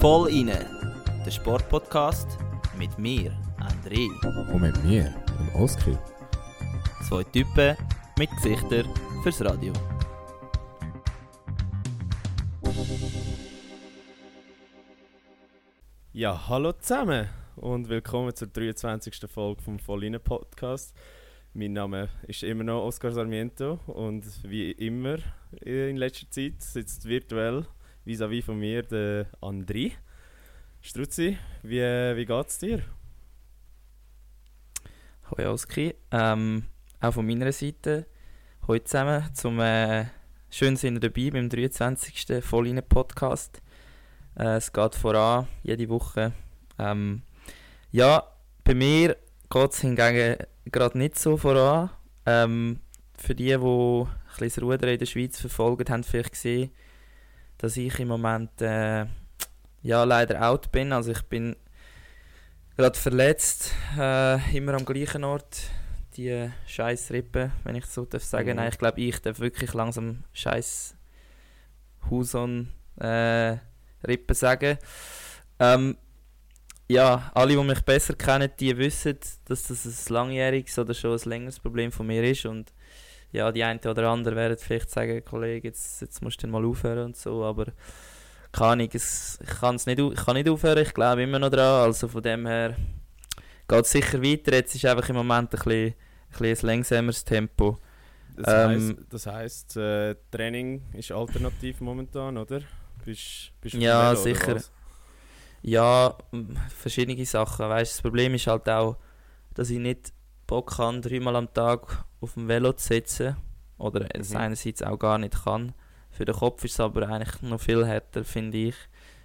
Voll inne, der Sportpodcast mit mir, André. Und mit mir, dem Oskar. Zwei Typen mit Gesichtern fürs Radio. Ja, hallo zusammen und willkommen zur 23. Folge vom Volline Podcast. Mein Name ist immer noch Oscar Sarmiento und wie immer in letzter Zeit sitzt virtuell vis-à-vis von mir der André. Struzzi, wie, wie geht's dir? Hoi Oski, ähm, auch von meiner Seite. Heute zusammen zum äh, schön sind dabei beim 23. Volline Podcast. Äh, es geht voran, jede Woche. Ähm, ja, bei mir geht es hingegen gerade nicht so voran. Ähm, für die, die bisschen das Rudern in der Schweiz verfolgen, haben vielleicht gesehen, dass ich im Moment äh, ja, leider out bin. Also ich bin gerade verletzt, äh, immer am gleichen Ort. Die scheiß Rippe, wenn ich so darf sagen. Mhm. Nein, ich glaube, ich darf wirklich langsam scheiß Huson äh, Rippe sagen. Ähm, ja, alle, die mich besser kennen, die wissen, dass das ein langjähriges oder schon ein längeres Problem von mir ist. Und ja, die einen oder anderen werden vielleicht sagen, Kollege, jetzt, jetzt musst du mal aufhören und so, aber keine Ahnung, es, ich, kann's nicht, ich kann nicht aufhören, ich glaube immer noch dran, also von dem her geht es sicher weiter. Jetzt ist einfach im Moment ein bisschen, ein, bisschen ein langsameres Tempo. Das Ähm, heisst, das heisst äh, Training ist alternativ momentan, oder? Bist, bist du Ja, Velo, sicher. Ja, verschiedene Sachen. Weißt, das Problem ist halt auch, dass ich nicht Bock habe, dreimal am Tag auf dem Velo zu sitzen. Oder es Mhm. einerseits auch gar nicht kann. Für den Kopf ist es aber eigentlich noch viel härter, finde ich.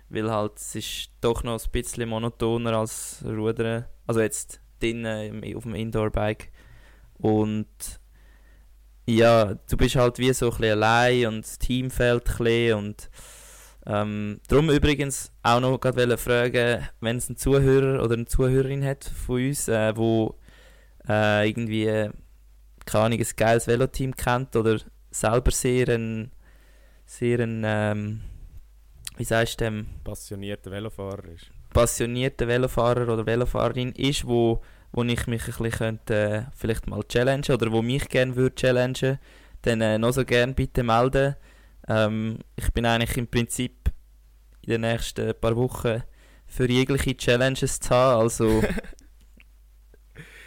Weil halt, es ist doch noch ein bisschen monotoner als Rudern. Also jetzt drinnen auf dem Indoor-Bike. Und ja, du bist halt wie so ein bisschen allein und das Team fehlt ein bisschen und ähm, darum übrigens auch noch gerade fragen, wenn es einen Zuhörer oder eine Zuhörerin hat von uns, äh, wo äh, irgendwie, keine Ahnung, ein geiles Veloteam kennt oder selber sehr ein, sehr ein, ähm, wie sagst du dem, Passionierter Velofahrer ist. passionierter Velofahrer oder Velofahrerin ist, wo, wo ich mich ein bisschen könnte, äh, vielleicht mal challengen oder wo mich gerne würde challengen, dann äh, noch so gerne bitte melden. Ähm, ich bin eigentlich im Prinzip in den nächsten paar Wochen für jegliche Challenges zu haben, also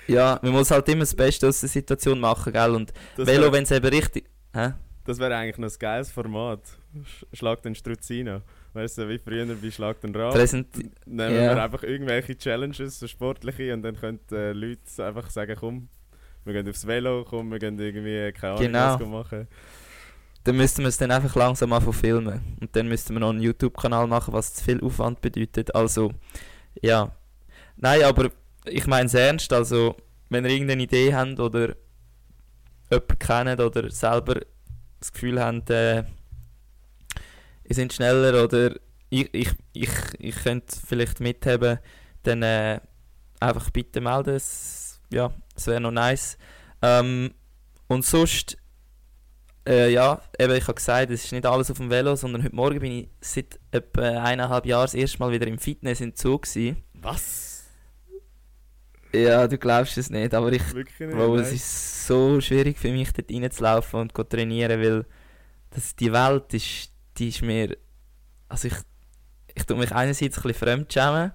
ja, man muss halt immer das Beste aus der Situation machen, gell, und Das Velo, wenn es eben richtig... Hä? Das wäre eigentlich noch ein geiles Format. Sch- Schlag den Struzino. Weißt du, wie früher bei Schlag den Rad. Präsent Nehmen ja. wir einfach irgendwelche Challenges, so sportliche, und dann können äh, Leute einfach sagen, komm, wir gehen aufs Velo, komm, wir gehen irgendwie, keine Ahnung, Genau. was machen. Dann müssten wir es dann einfach langsam anfangen filmen. Und dann müssten wir noch einen YouTube-Kanal machen, was zu viel Aufwand bedeutet. Also, ja. Nein, aber ich meine es ernst. Also, wenn ihr irgendeine Idee habt oder jemanden kennt oder selber das Gefühl habt, äh, ihr seid schneller oder ich, ich, ich, ich könnte vielleicht mithaben, dann äh, einfach bitte melden. Es, ja, es wäre noch nice. Ähm, und sonst äh, ja, eben, ich habe gesagt, es ist nicht alles auf dem Velo, sondern heute Morgen bin ich seit etwa eineinhalb Jahren das erste Mal wieder im Fitness in Zug gewesen. Was? Ja, du glaubst es nicht, aber ich, Wirklich nicht? Bro, es ist so schwierig für mich, dort reinzulaufen und zu trainieren, weil das, die Welt ist, die ist mir, also ich, ich tue mich einerseits ein bisschen fremdschämen,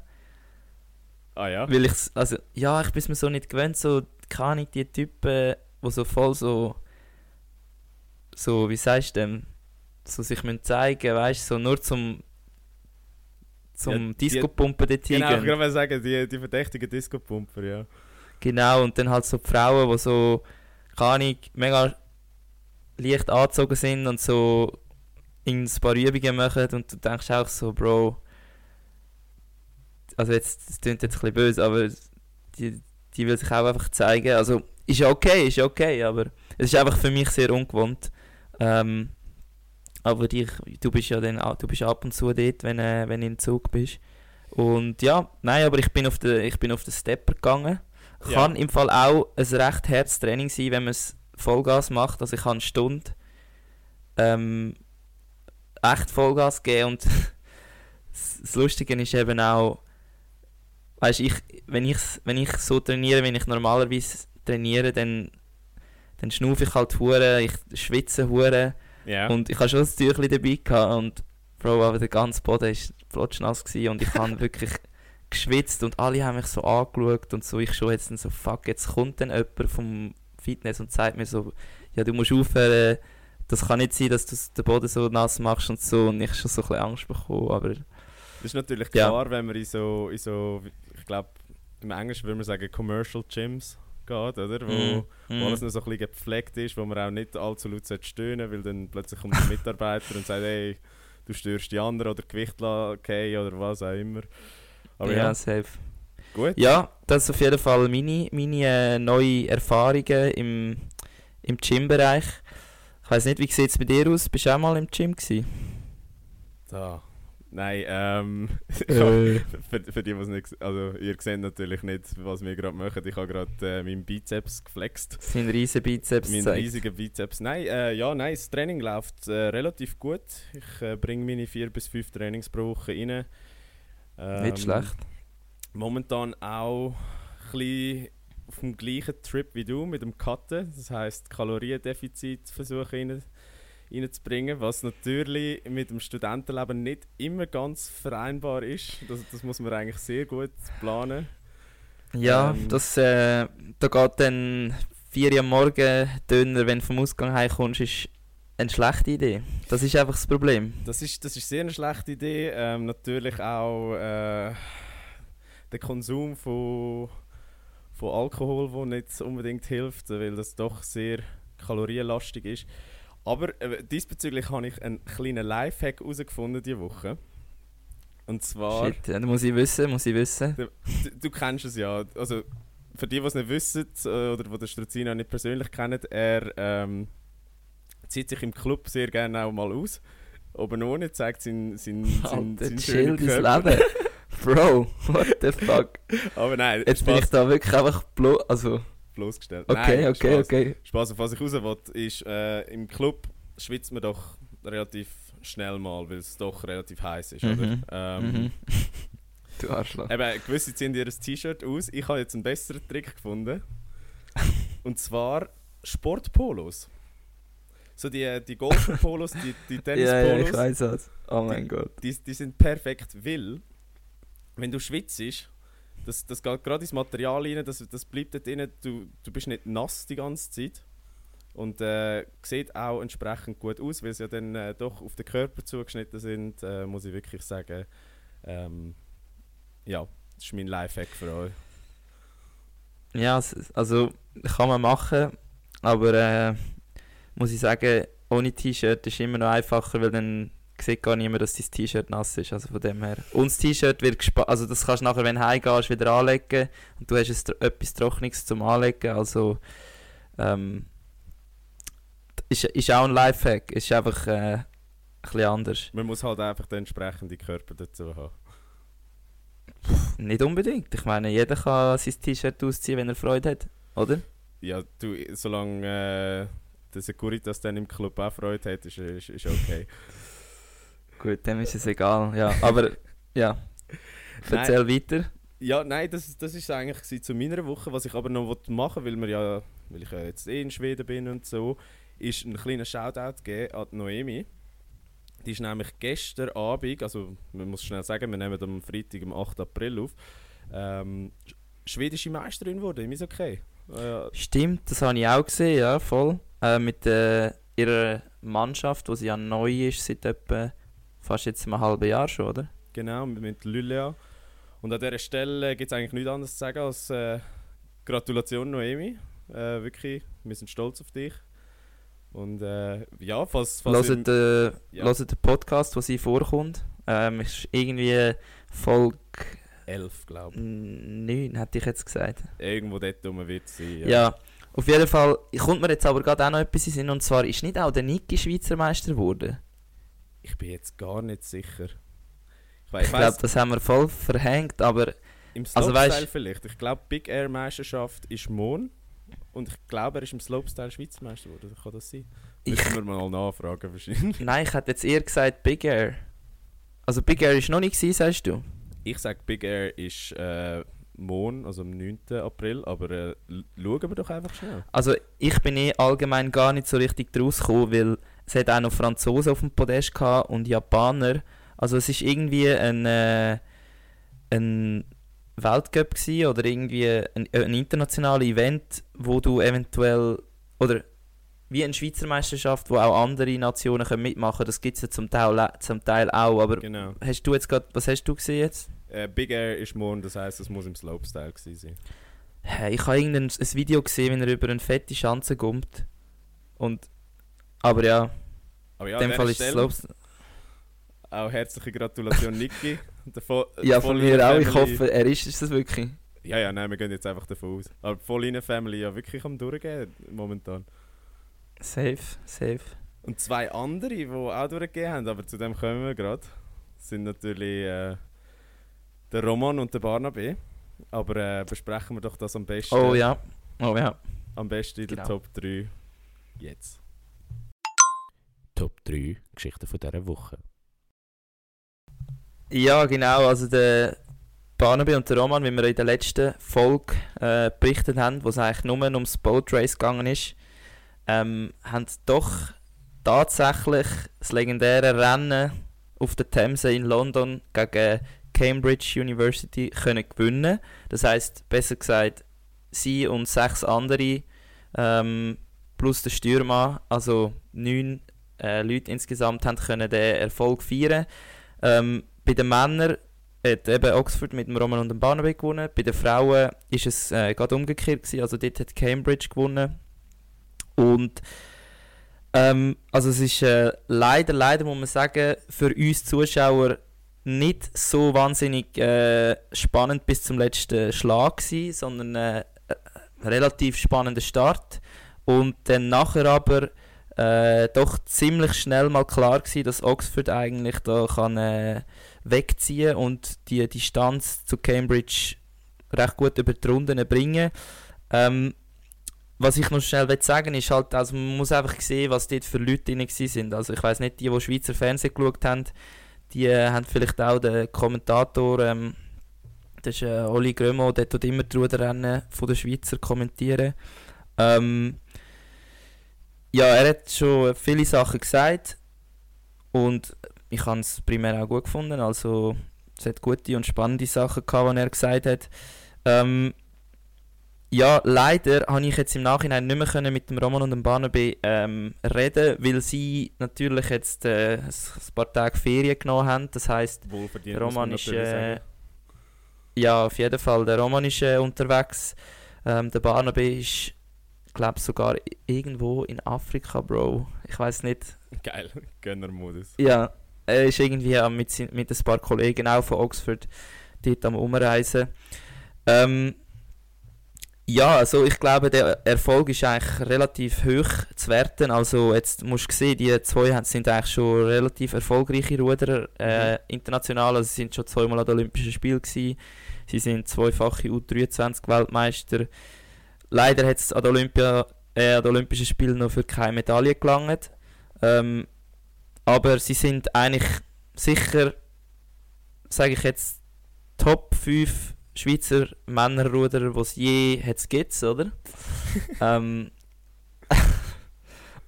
Ah ja? weil ich, also, ja, ich bin mir so nicht gewöhnt, so, keine Ahnung, die Typen, die so voll so, so, wie sagst du dem, so sich zeigen, weißt du, so nur zum, zum Ja, die- Disco-Pumpen dort Genau, ich gerade mal sagen, die, die verdächtigen Disco-Pumper, ja. Genau, und dann halt so die Frauen, die so, keine Ahnung, mega leicht angezogen sind und so in ein paar Übungen machen und du denkst auch so, Bro, also jetzt, das klingt jetzt ein bisschen böse, aber die, die will sich auch einfach zeigen, also ist ja okay, ist ja okay, aber es ist einfach für mich sehr ungewohnt. Ähm, aber dich, du bist ja dann, du bist ab und zu dort, wenn, äh, wenn du im Zug bist. Und ja, nein, aber ich bin auf den, ich bin auf den Stepper gegangen. Ja. Kann im Fall auch ein recht hartes Training sein, wenn man es Vollgas macht. Also ich habe eine Stunde ähm, echt Vollgas geben und das das Lustige ist eben auch, weißt ich, wenn ich, wenn ich so trainiere, wenn ich normalerweise trainiere, dann, dann schnaufe ich halt hure, ich schwitze hure Ja. und ich habe schon das Tüchli dabei gehabt und Bro, aber der ganze Boden war flotschnass gewesen und ich habe wirklich geschwitzt und alle haben mich so angeschaut und so, ich schon jetzt so, fuck, jetzt kommt dann jemand vom Fitness und sagt mir so, ja du musst aufhören, das kann nicht sein, dass du den Boden so nass machst und so und ich schon so ein bisschen Angst bekommen, aber Das ist natürlich Ja. klar, wenn man in so, in so ich glaube, im Englischen würde man sagen Commercial Gyms geht, oder? Wo, Mm, wo alles noch so ein bisschen gepflegt ist, wo man auch nicht allzu laut sollte stöhnen weil dann plötzlich kommt ein Mitarbeiter und sagt, hey, du störst die anderen oder Gewicht okay oder was auch immer. Aber ja, ja, safe. gut. Ja, das ist auf jeden Fall meine, meine äh, neue Erfahrungen im, im Gym-Bereich. Ich weiß nicht, wie sieht es bei dir aus? Bist du auch mal im Gym gewesen? Da. Nein, ähm, ich Äh. für, für die, die es nicht, also ihr seht natürlich nicht, was wir gerade machen. Ich habe gerade äh, meinen Bizeps geflext. Sein riesen Bizeps Mein riesiger Bizeps. Nein, äh, ja, nein, das Training läuft äh, relativ gut. Ich äh, bringe meine vier bis fünf Trainings pro Woche rein. Ähm, Nicht schlecht. Momentan auch ein bisschen auf dem gleichen Trip wie du mit dem Cutten. Das heisst, Kaloriendefizit versuchen rein, reinzubringen, was natürlich mit dem Studentenleben nicht immer ganz vereinbar ist. Das, das muss man eigentlich sehr gut planen. Ja, ähm, das, äh, da geht dann 4 Uhr am Morgen Döner, wenn du vom Ausgang heimkommst, ist eine schlechte Idee. Das ist einfach das Problem. Das ist, das ist sehr eine schlechte Idee. Ähm, natürlich auch äh, der Konsum von, von Alkohol, der nicht unbedingt hilft, weil das doch sehr kalorienlastig ist. Aber äh, diesbezüglich habe ich einen kleinen Lifehack herausgefunden diese Woche. Und zwar, Shit, ja, muss ich wissen, muss ich wissen. du, du kennst es ja. Also für die, die es nicht wissen äh, oder die den Struzino nicht persönlich kennen, er ähm, zieht sich im Club sehr gerne auch mal aus. Oben ohne zeigt sein, sein, sein, sein chill dein. Leben. Bro, what the fuck? Aber nein, Jetzt bin ich Spaß da wirklich einfach blo also, bloßgestellt. okay, nein, okay, Spaß. okay. Spaß, auf was ich raus will, ist, äh, im Club schwitzt man doch relativ schnell mal, weil es doch relativ heiß ist, oder? Mhm. Ähm, Mhm. Du Arschloch. Eben, gewisse ziehen ihr T-Shirt aus. Ich habe jetzt einen besseren Trick gefunden. Und zwar Sportpolos. So die, die Golf-Polos, die, die Ja, ja, ich Tennis-Polos, weiß was. Oh mein Gott. die, die sind perfekt, weil wenn du schwitzt, das, das geht gerade ins Material rein, das, das bleibt dort drin, du, du bist nicht nass die ganze Zeit. Und äh, sieht auch entsprechend gut aus, weil sie ja dann äh, doch auf den Körper zugeschnitten sind, äh, muss ich wirklich sagen. Ähm, ja, das ist mein Lifehack für euch. Ja, also kann man machen, aber äh, muss ich sagen, ohne T-Shirt ist immer noch einfacher, weil dann sieht gar niemand, dass dein T-Shirt nass ist. Also von dem her. Und das T-Shirt wird gespa also das kannst du nachher, wenn du heimgehst, wieder anlegen und du hast es, etwas Trockenes zum Anlegen. Also ähm, ist, ist auch ein Lifehack, ist einfach äh, ein bisschen anders. Man muss halt einfach den entsprechenden Körper dazu haben. Nicht unbedingt. Ich meine, jeder kann sein T-Shirt ausziehen, wenn er Freude hat, oder? Ja, du, solange äh, der Securitas dann im Club auch Freude hat, ist, ist, ist okay. Gut, dem ist es egal. Ja, aber ja. Erzähl weiter. Ja, nein, das, das ist eigentlich zu meiner Woche. Was ich aber noch wollte machen will, wir ja, weil ich ja jetzt eh in Schweden bin und so, ist einen kleinen Shoutout geben an die Noemi. Die ist nämlich gestern Abend, also man muss schnell sagen, wir nehmen am Freitag, am 8. April auf, ähm, sch- schwedische Meisterin geworden im Eishockey. Äh, Stimmt, das habe ich auch gesehen, ja, voll. Äh, mit äh, ihrer Mannschaft, wo sie ja neu ist, seit etwa fast jetzt einem halben Jahr schon, oder? Genau, mit- Lylea. Und an dieser Stelle gibt es eigentlich nichts anderes zu sagen als äh, Gratulation Noemi. Äh, wirklich, wir sind stolz auf dich. Und äh, ja, falls... falls Hört ihr- äh, ja. hört den Podcast, wo sie vorkommt. Ähm, ist irgendwie Folge elf, glaube ich. 9, hätte ich jetzt gesagt. Irgendwo dort rum wird sie. Ja. auf jeden Fall kommt mir jetzt aber gerade auch noch etwas in Sinn, und zwar ist nicht auch der Niki Schweizer Meister geworden. Ich bin jetzt gar nicht sicher. Ich, Ich glaube, das haben wir voll verhängt, aber im also Slopestyle weisst- vielleicht. Ich glaube, Big Air Meisterschaft ist morgen. Und ich glaube, er ist im Slopestyle Schweizer Meister geworden. Kann das sein? Müssen wir mal nachfragen wahrscheinlich. nein, ich hätte jetzt eher gesagt Big Air. Also Big Air ist noch nicht gewesen, sagst du? Ich sage, Big Air ist äh, morgen, also am 9. April, aber äh, schauen wir doch einfach schnell. Also ich bin eh allgemein gar nicht so richtig draus gekommen, weil es hat auch noch Franzosen auf dem Podest gehabt und Japaner. Also es ist irgendwie ein, äh, ein Weltcup gewesen oder irgendwie ein, äh, ein internationales Event, wo du eventuell oder wie eine Schweizer Meisterschaft, wo auch andere Nationen können mitmachen. Das gibt es ja zum Teil, zum Teil auch. Aber Genau. hast du jetzt gerade, was hast du gesehen jetzt? Äh, Big Air ist morgen, das heisst, es muss im Slopestyle gewesen sein. Hä, Ich habe irgendein ein Video gesehen, wie er über eine fette Schanze kommt. Und aber ja, Aber ja, in dem Fall ist es Slopes. Auch herzliche Gratulation, Niki. Der Ja, der von mir auch. Ich hoffe, er ist es das wirklich. Ja, ja, nein, wir gehen jetzt einfach davon aus. Aber die Vollinen Family ja wirklich am Durchgehen momentan. Safe, safe. Und zwei andere, die auch durchgegeben haben, aber zu dem kommen wir gerade, sind natürlich äh, der Roman und der Barnaby. Aber äh, besprechen wir doch das am besten, Oh ja. Oh ja. am besten in der Genau. Top 3 jetzt. Top 3 Geschichten von dieser Woche. Ja, genau. Also der Barnaby und der Roman, wie wir in der letzten Folge äh, berichtet haben, wo es eigentlich nur ums Boat Race gegangen ist, ähm, haben doch tatsächlich das legendäre Rennen auf der Themse in London gegen Cambridge University können gewinnen. Das heißt, besser gesagt, sie und sechs andere ähm, plus der Stürmer, also neun äh, Leute insgesamt, haben können den Erfolg feiern. Ähm, bei den Männern hat eben Oxford mit dem Roman und dem Barnaby gewonnen. Bei den Frauen ist es äh, gerade umgekehrt gewesen. Also dort hat Cambridge gewonnen. Und ähm, also es ist äh, leider, leider muss man sagen, für uns Zuschauer nicht so wahnsinnig äh, spannend bis zum letzten Schlag gewesen, sondern äh, ein relativ spannender Start. Und dann nachher aber äh, doch ziemlich schnell mal klar gewesen, dass Oxford eigentlich da kann äh, wegziehen und die Distanz zu Cambridge recht gut über die Runden bringen. Ähm, was ich noch schnell will sagen ist halt, also man muss einfach sehen, was dort für Leute drin sind. Also ich weiß nicht, die, die Schweizer Fernsehen geschaut haben, die äh, haben vielleicht auch den Kommentator, ähm, das ist äh, Oli Grömo, der tut immer die Ruderrennen von der Schweizer kommentieren. Ähm, ja, er hat schon viele Sachen gesagt und ich habe es primär auch gut gefunden. Also es hat gute und spannende Sachen gehabt, die er gesagt hat. Ähm, ja, leider habe ich jetzt im Nachhinein nicht mehr können mit dem Roman und dem Barnaby ähm, reden, weil sie natürlich jetzt äh, ein paar Tage Ferien genommen haben. Das heißt, Roman ist äh, ja auf jeden Fall. Der Roman ist äh, unterwegs. Ähm, der Barnaby ist, glaube sogar irgendwo in Afrika, Bro. Ich weiß nicht. Geil, Gönnermodus. Ja, er ist irgendwie mit, mit ein paar Kollegen auch von Oxford dort am Umreisen. Ähm, ja, also ich glaube, der Erfolg ist eigentlich relativ hoch zu werten. Also jetzt musst du sehen, die zwei sind eigentlich schon relativ erfolgreiche Ruderer äh, international. Also sie sind schon zweimal an den Olympischen Spielen gewesen. Sie sind zweifache U23-Weltmeister. Leider hat es an den Olympia, äh, an den Olympischen Spielen noch für keine Medaille gelangt. Ähm, aber sie sind eigentlich sicher, sage ich jetzt, Top 5 Schweizer Männerruderer, die es je gibt, oder? ähm,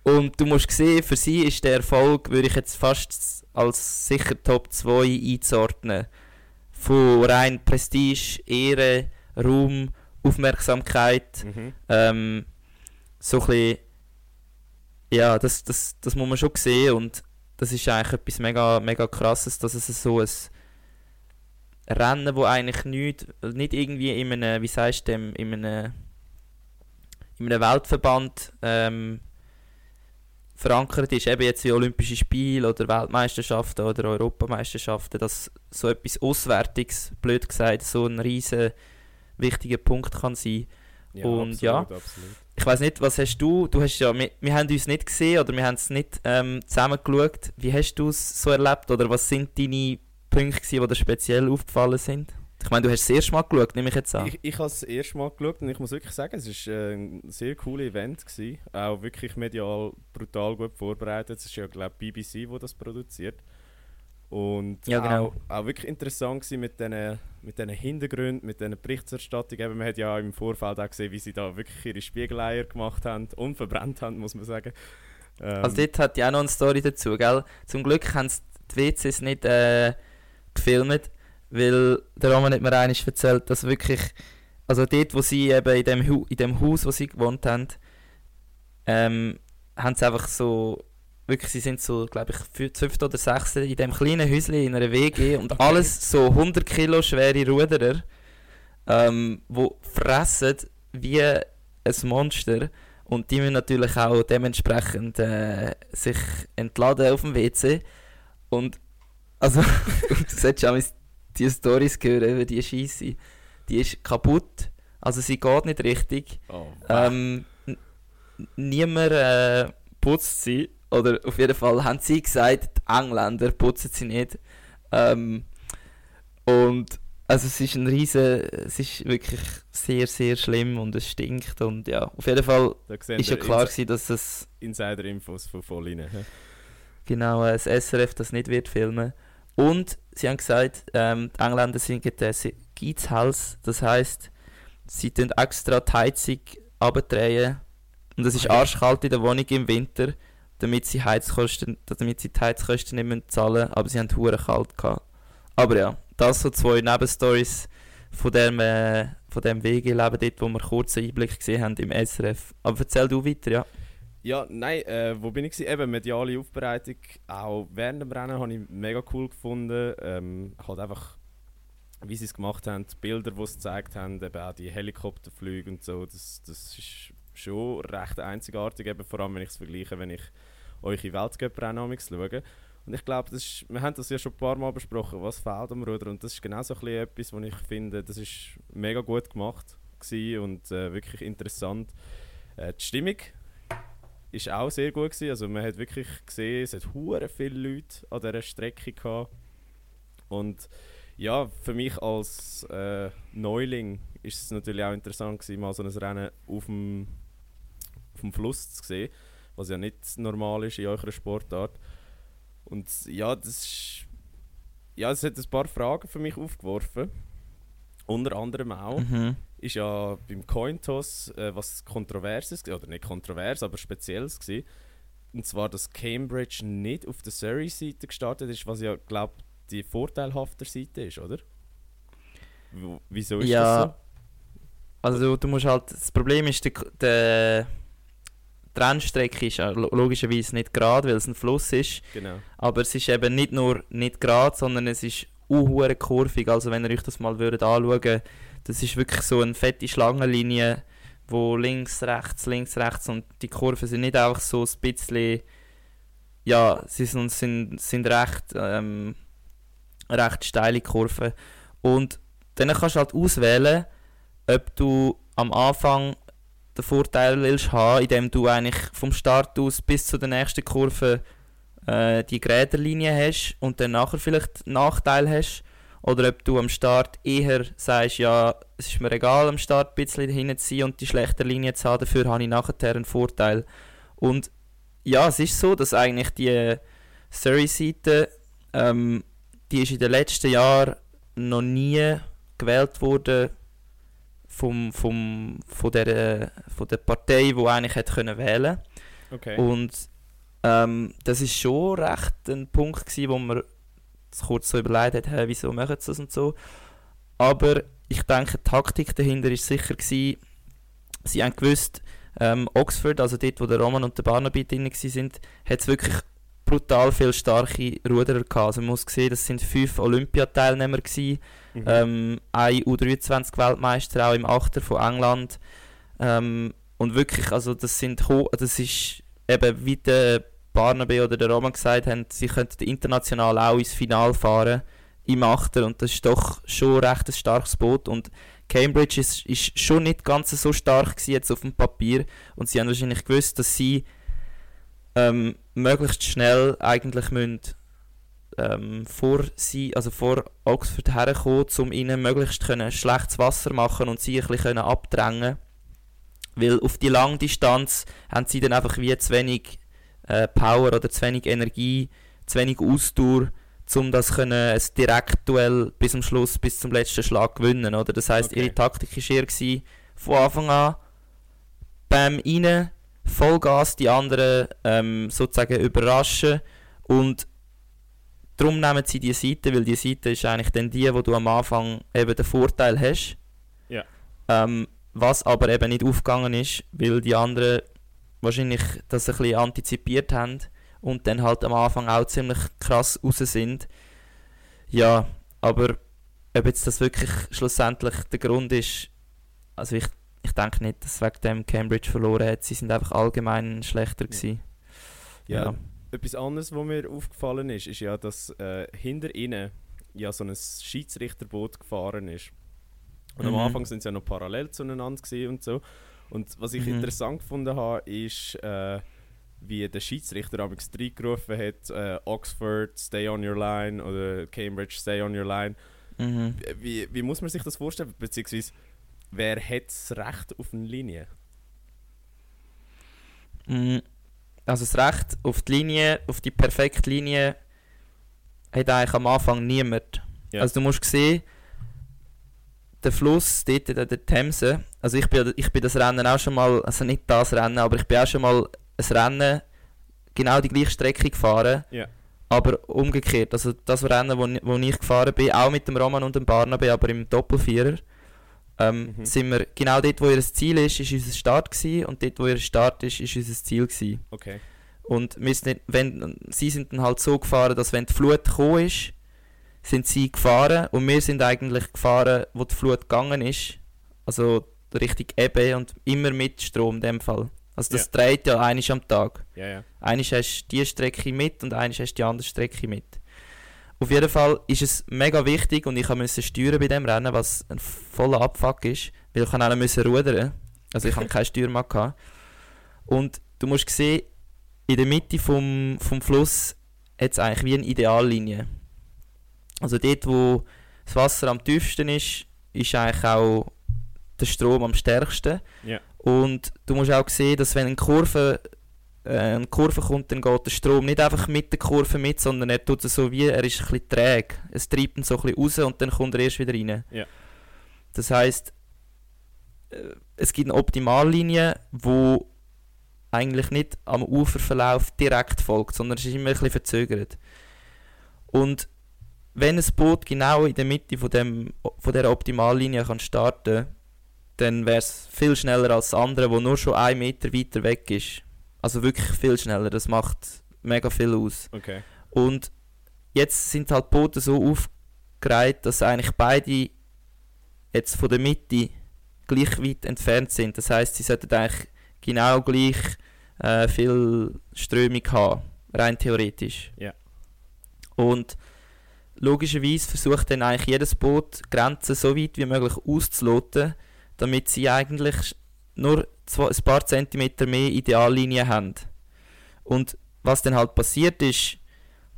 und du musst sehen, für sie ist der Erfolg, würde ich jetzt fast als sicher Top 2 einzuordnen. Von rein Prestige, Ehre, Ruhm, Aufmerksamkeit. Mhm. Ähm, so ein bisschen, ja, das, das, das muss man schon sehen und das ist eigentlich etwas mega, mega krasses, dass es so ein Rennen, wo eigentlich nicht, nicht irgendwie in einem, wie sagst du in einem, in einem Weltverband ähm, verankert ist, eben jetzt wie Olympische Spiele oder Weltmeisterschaften oder Europameisterschaften, dass so etwas Auswärtiges, blöd gesagt, so ein riesen wichtiger Punkt kann sein. Ja, Und absolut, ja. absolut. Ich weiß nicht, was hast du? Du hast ja, wir, wir haben uns nicht gesehen oder wir haben es nicht ähm, zusammen geschaut. Wie hast du es so erlebt oder was sind deine Punkte, gewesen, die dir speziell aufgefallen sind? Ich meine, du hast das erste Mal geschaut, nehme ich jetzt an. Ich, ich habe es das erste Mal geschaut und ich muss wirklich sagen, es war äh, ein sehr cooles Event. Gewesen. Auch wirklich medial brutal gut vorbereitet. Es ist ja, glaube ich, BBC, wo das produziert. Und Ja, genau. auch, auch wirklich interessant gewesen mit diesen mit diesen Hintergründen, mit diesen Berichterstattungen. Eben, Man hat ja im Vorfeld auch gesehen, wie sie da wirklich ihre Spiegeleier gemacht haben und verbrannt haben, muss man sagen. Ähm, Also dort hat ja auch noch eine Story dazu, gell? Zum Glück haben sie die WCs nicht äh, gefilmt, weil der Roman hat mir eines erzählt, dass wirklich, also dort, wo sie eben in dem, Hu in dem Haus, wo sie gewohnt haben, ähm, haben sie einfach so, wirklich, sie sind so, glaube ich, fü- fünfte oder sechste in dem kleinen Häuschen in einer WG und Okay. alles so 100 Kilo schwere Ruderer, ähm, wo fressen wie ein Monster. Und die müssen natürlich auch dementsprechend äh, sich entladen auf dem WC. Und also, du solltest auch die Stories hören über die Scheisse. Die ist kaputt. Also sie geht nicht richtig. oh, Ähm, niemand äh, putzt sie. Oder auf jeden Fall haben sie gesagt, die Engländer putzen sie nicht. Ähm, und also es ist ein riesen, es ist wirklich sehr, sehr schlimm und es stinkt und ja, auf jeden Fall ist ja klar gewesen, dass es Insider-Infos von Volline. genau äh, das SRF das nicht wird filmen. Und sie haben gesagt, ähm, die Engländer sind Geizhals, das heißt, sie tun extra die Heizung abdrehen und es ist arschkalt in der Wohnung im Winter, damit sie Heizkosten, damit sie die Heizkosten nicht müssen zahlen, aber sie haben hure kalt gehabt. Aber ja, das so zwei Nebenstories von dem, äh, dem WG-Leben dort, wo wir kurz einen Einblick gesehen haben im SRF. Aber erzähl du weiter, ja. Ja, nein, äh, wo bin ich? Eben mediale Aufbereitung. Auch während dem Rennen habe ich mega cool gefunden. Ähm, halt einfach, wie sie es gemacht haben, die Bilder, die sie gezeigt haben, eben auch die Helikopterflüge und so. Das, das ist schon recht einzigartig, eben vor allem wenn ich es vergleiche, wenn ich eure Weltcup-Rennen amigs schaue. Und ich glaube, das ist, wir haben das ja schon ein paar Mal besprochen, was fehlt am Ruder. Und das ist genau so etwas, wo ich finde, das ist mega gut gemacht und äh, wirklich interessant. Äh, die Stimmung ist auch sehr gut gewesen. Also man hat wirklich gesehen, es hat hure viele Leute an dieser Strecke gehabt. Und ja, für mich als äh, Neuling ist es natürlich auch interessant gewesen, mal so ein Rennen auf dem, auf dem Fluss zu sehen, was ja nicht normal ist in eurer Sportart. Und ja, das ist, ja, es hat ein paar Fragen für mich aufgeworfen. Unter anderem auch Mhm. ist ja beim Cointoss äh, was Kontroverses, oder nicht kontrovers, aber Spezielles gewesen. Und zwar, dass Cambridge nicht auf der Surrey-Seite gestartet ist, was ja, glaube die vorteilhafter Seite ist, oder? W wieso ist Ja. das Also du musst halt, das Problem ist, der, der die Rennstrecke ist logischerweise nicht gerade, weil es ein Fluss ist? Genau. aber es ist eben nicht nur nicht gerade, sondern es ist unhure kurvig, also wenn ihr euch das mal würdet anschauen, das ist wirklich so eine fette Schlangenlinie, wo links, rechts, links, rechts und die Kurven sind nicht einfach so ein bisschen, ja, sie sind, sind, sind recht, ähm, recht steile Kurven und dann kannst du halt auswählen, ob du am Anfang den Vorteil willst haben, indem du eigentlich vom Start aus bis zu der nächsten Kurve äh, die Geräterlinie hast und dann nachher vielleicht einen Nachteil hast. Oder ob du am Start eher sagst, ja, es ist mir egal, am Start ein bisschen hinten zu sein und die schlechte Linie zu haben, dafür habe ich nachher einen Vorteil. Und ja, es ist so, dass eigentlich die Surrey-Seite, ähm, die ist in den letzten Jahren noch nie gewählt worden vom, vom, von, der, von der Partei, die eigentlich hätte können wählen Okay. Und ähm, das ist schon recht ein Punkt gewesen, wo man sich kurz so überlegt hat, hey, wieso machen sie das und so. Aber ich denke, die Taktik dahinter ist sicher gewesen, sie haben gewusst, ähm, Oxford, also dort, wo der Roman und der Barnaby drin sind, hat es wirklich brutal viele starke Ruderer gehabt. Also man muss sehen, das sind fünf Olympiateilnehmer gewesen, Mhm. ähm, ein U23-Weltmeister, auch im Achter von England. Ähm, und wirklich, also das sind das ist eben wie der Barnaby oder der Roman gesagt haben, sie könnten international auch ins Finale fahren im Achter und das ist doch schon recht ein starkes Boot und Cambridge ist, ist schon nicht ganz so stark jetzt auf dem Papier und sie haben wahrscheinlich gewusst, dass sie ähm, möglichst schnell eigentlich müssen ähm, vor, sie, also vor Oxford hergekommen, um ihnen möglichst können schlechtes Wasser machen und sie ein bisschen können abdrängen Weil auf die lange Distanz haben sie dann einfach wie zu wenig äh, Power oder zu wenig Energie, zu wenig Ausdauer, um das können, ein Direktduell bis zum Schluss, bis zum letzten Schlag gewinnen. Oder? Das heisst, Okay. ihre Taktik war eher gewesen, von Anfang an beim rein, Vollgas, die anderen ähm, sozusagen überraschen und darum nehmen sie die Seite, weil die Seite ist eigentlich dann die, wo du am Anfang eben den Vorteil hast. Ja. Ähm, was aber eben nicht aufgegangen ist, weil die anderen wahrscheinlich das ein bisschen antizipiert haben und dann halt am Anfang auch ziemlich krass raus sind. Ja, aber ob jetzt das wirklich schlussendlich der Grund ist, also ich, ich denke nicht, dass wegen dem Cambridge verloren hat. Sie sind einfach allgemein schlechter gewesen. Ja, Ja. Etwas anderes, was mir aufgefallen ist, ist ja, dass äh, hinter ihnen ja so ein Schiedsrichterboot gefahren ist. Und am Mhm. Anfang sind sie ja noch parallel zueinander und so. Und was ich Mhm. interessant gefunden habe, ist, äh, wie der Schiedsrichter damals reingerufen hat, äh, Oxford, stay on your line oder Cambridge, stay on your line. Mhm. Wie, wie muss man sich das vorstellen? Beziehungsweise, wer hat das Recht auf eine Linie? Mm, Also das Recht auf die Linie, auf die perfekte Linie, hat eigentlich am Anfang niemand. Ja. Also du musst sehen, der Fluss, dort der, der Themse, also ich bin, ich bin das Rennen auch schon mal, also nicht das Rennen, aber ich bin auch schon mal ein Rennen, genau die gleiche Strecke gefahren, Ja. aber umgekehrt, also das Rennen, wo, wo ich gefahren bin, auch mit dem Roman und dem Barnaby, aber im Doppelvierer, ähm, Mhm. sind wir genau dort, wo ihr Ziel ist, ist unser Start gewesen, und dort, wo ihr Start ist, ist unser Ziel gewesen. Okay. Und nicht, wenn, sie sind dann halt so gefahren, dass wenn die Flut gekommen ist, sind sie gefahren und wir sind eigentlich gefahren, wo die Flut gegangen ist. Also richtig Ebbe und immer mit Strom in dem Fall. Also das dreht ja einisch am Tag. Ja, ja. Einisch hast du die Strecke mit und einisch hast du die andere Strecke mit. Auf jeden Fall ist es mega wichtig und ich musste steuern bei dem Rennen, was ein voller Abfuck ist, weil ich auch müssen rudern. Also ich hatte keinen Steuermann. Gehabt. Und du musst sehen, in der Mitte vom, vom Fluss hat es eigentlich wie eine Ideallinie. Also dort, wo das Wasser am tiefsten ist, ist eigentlich auch der Strom am stärksten. Ja. Und du musst auch sehen, dass wenn eine Kurve, eine Kurve kommt, dann geht der Strom nicht einfach mit der Kurve mit, sondern er tut es so wie, er ist ein bisschen träge. Es treibt ihn so ein bisschen raus und dann kommt er erst wieder rein. Ja. Das heisst, äh, es gibt eine Optimallinie, wo eigentlich nicht am Uferverlauf direkt folgt, sondern es ist immer ein bisschen verzögert. Und wenn ein Boot genau in der Mitte von, dem, von dieser Optimallinie kann starten dann wäre es viel schneller als das andere, wo nur schon einen Meter weiter weg ist. Also wirklich viel schneller, das macht mega viel aus. Okay. Und jetzt sind halt die Boote so aufgereiht, dass eigentlich beide jetzt von der Mitte gleich weit entfernt sind. Das heißt, sie sollten eigentlich genau gleich äh, viel Strömung haben, rein theoretisch. Ja. Und logischerweise versucht dann eigentlich jedes Boot Grenzen so weit wie möglich auszuloten, damit sie eigentlich nur zwei, ein paar Zentimeter mehr Ideallinie haben. Und was dann halt passiert ist,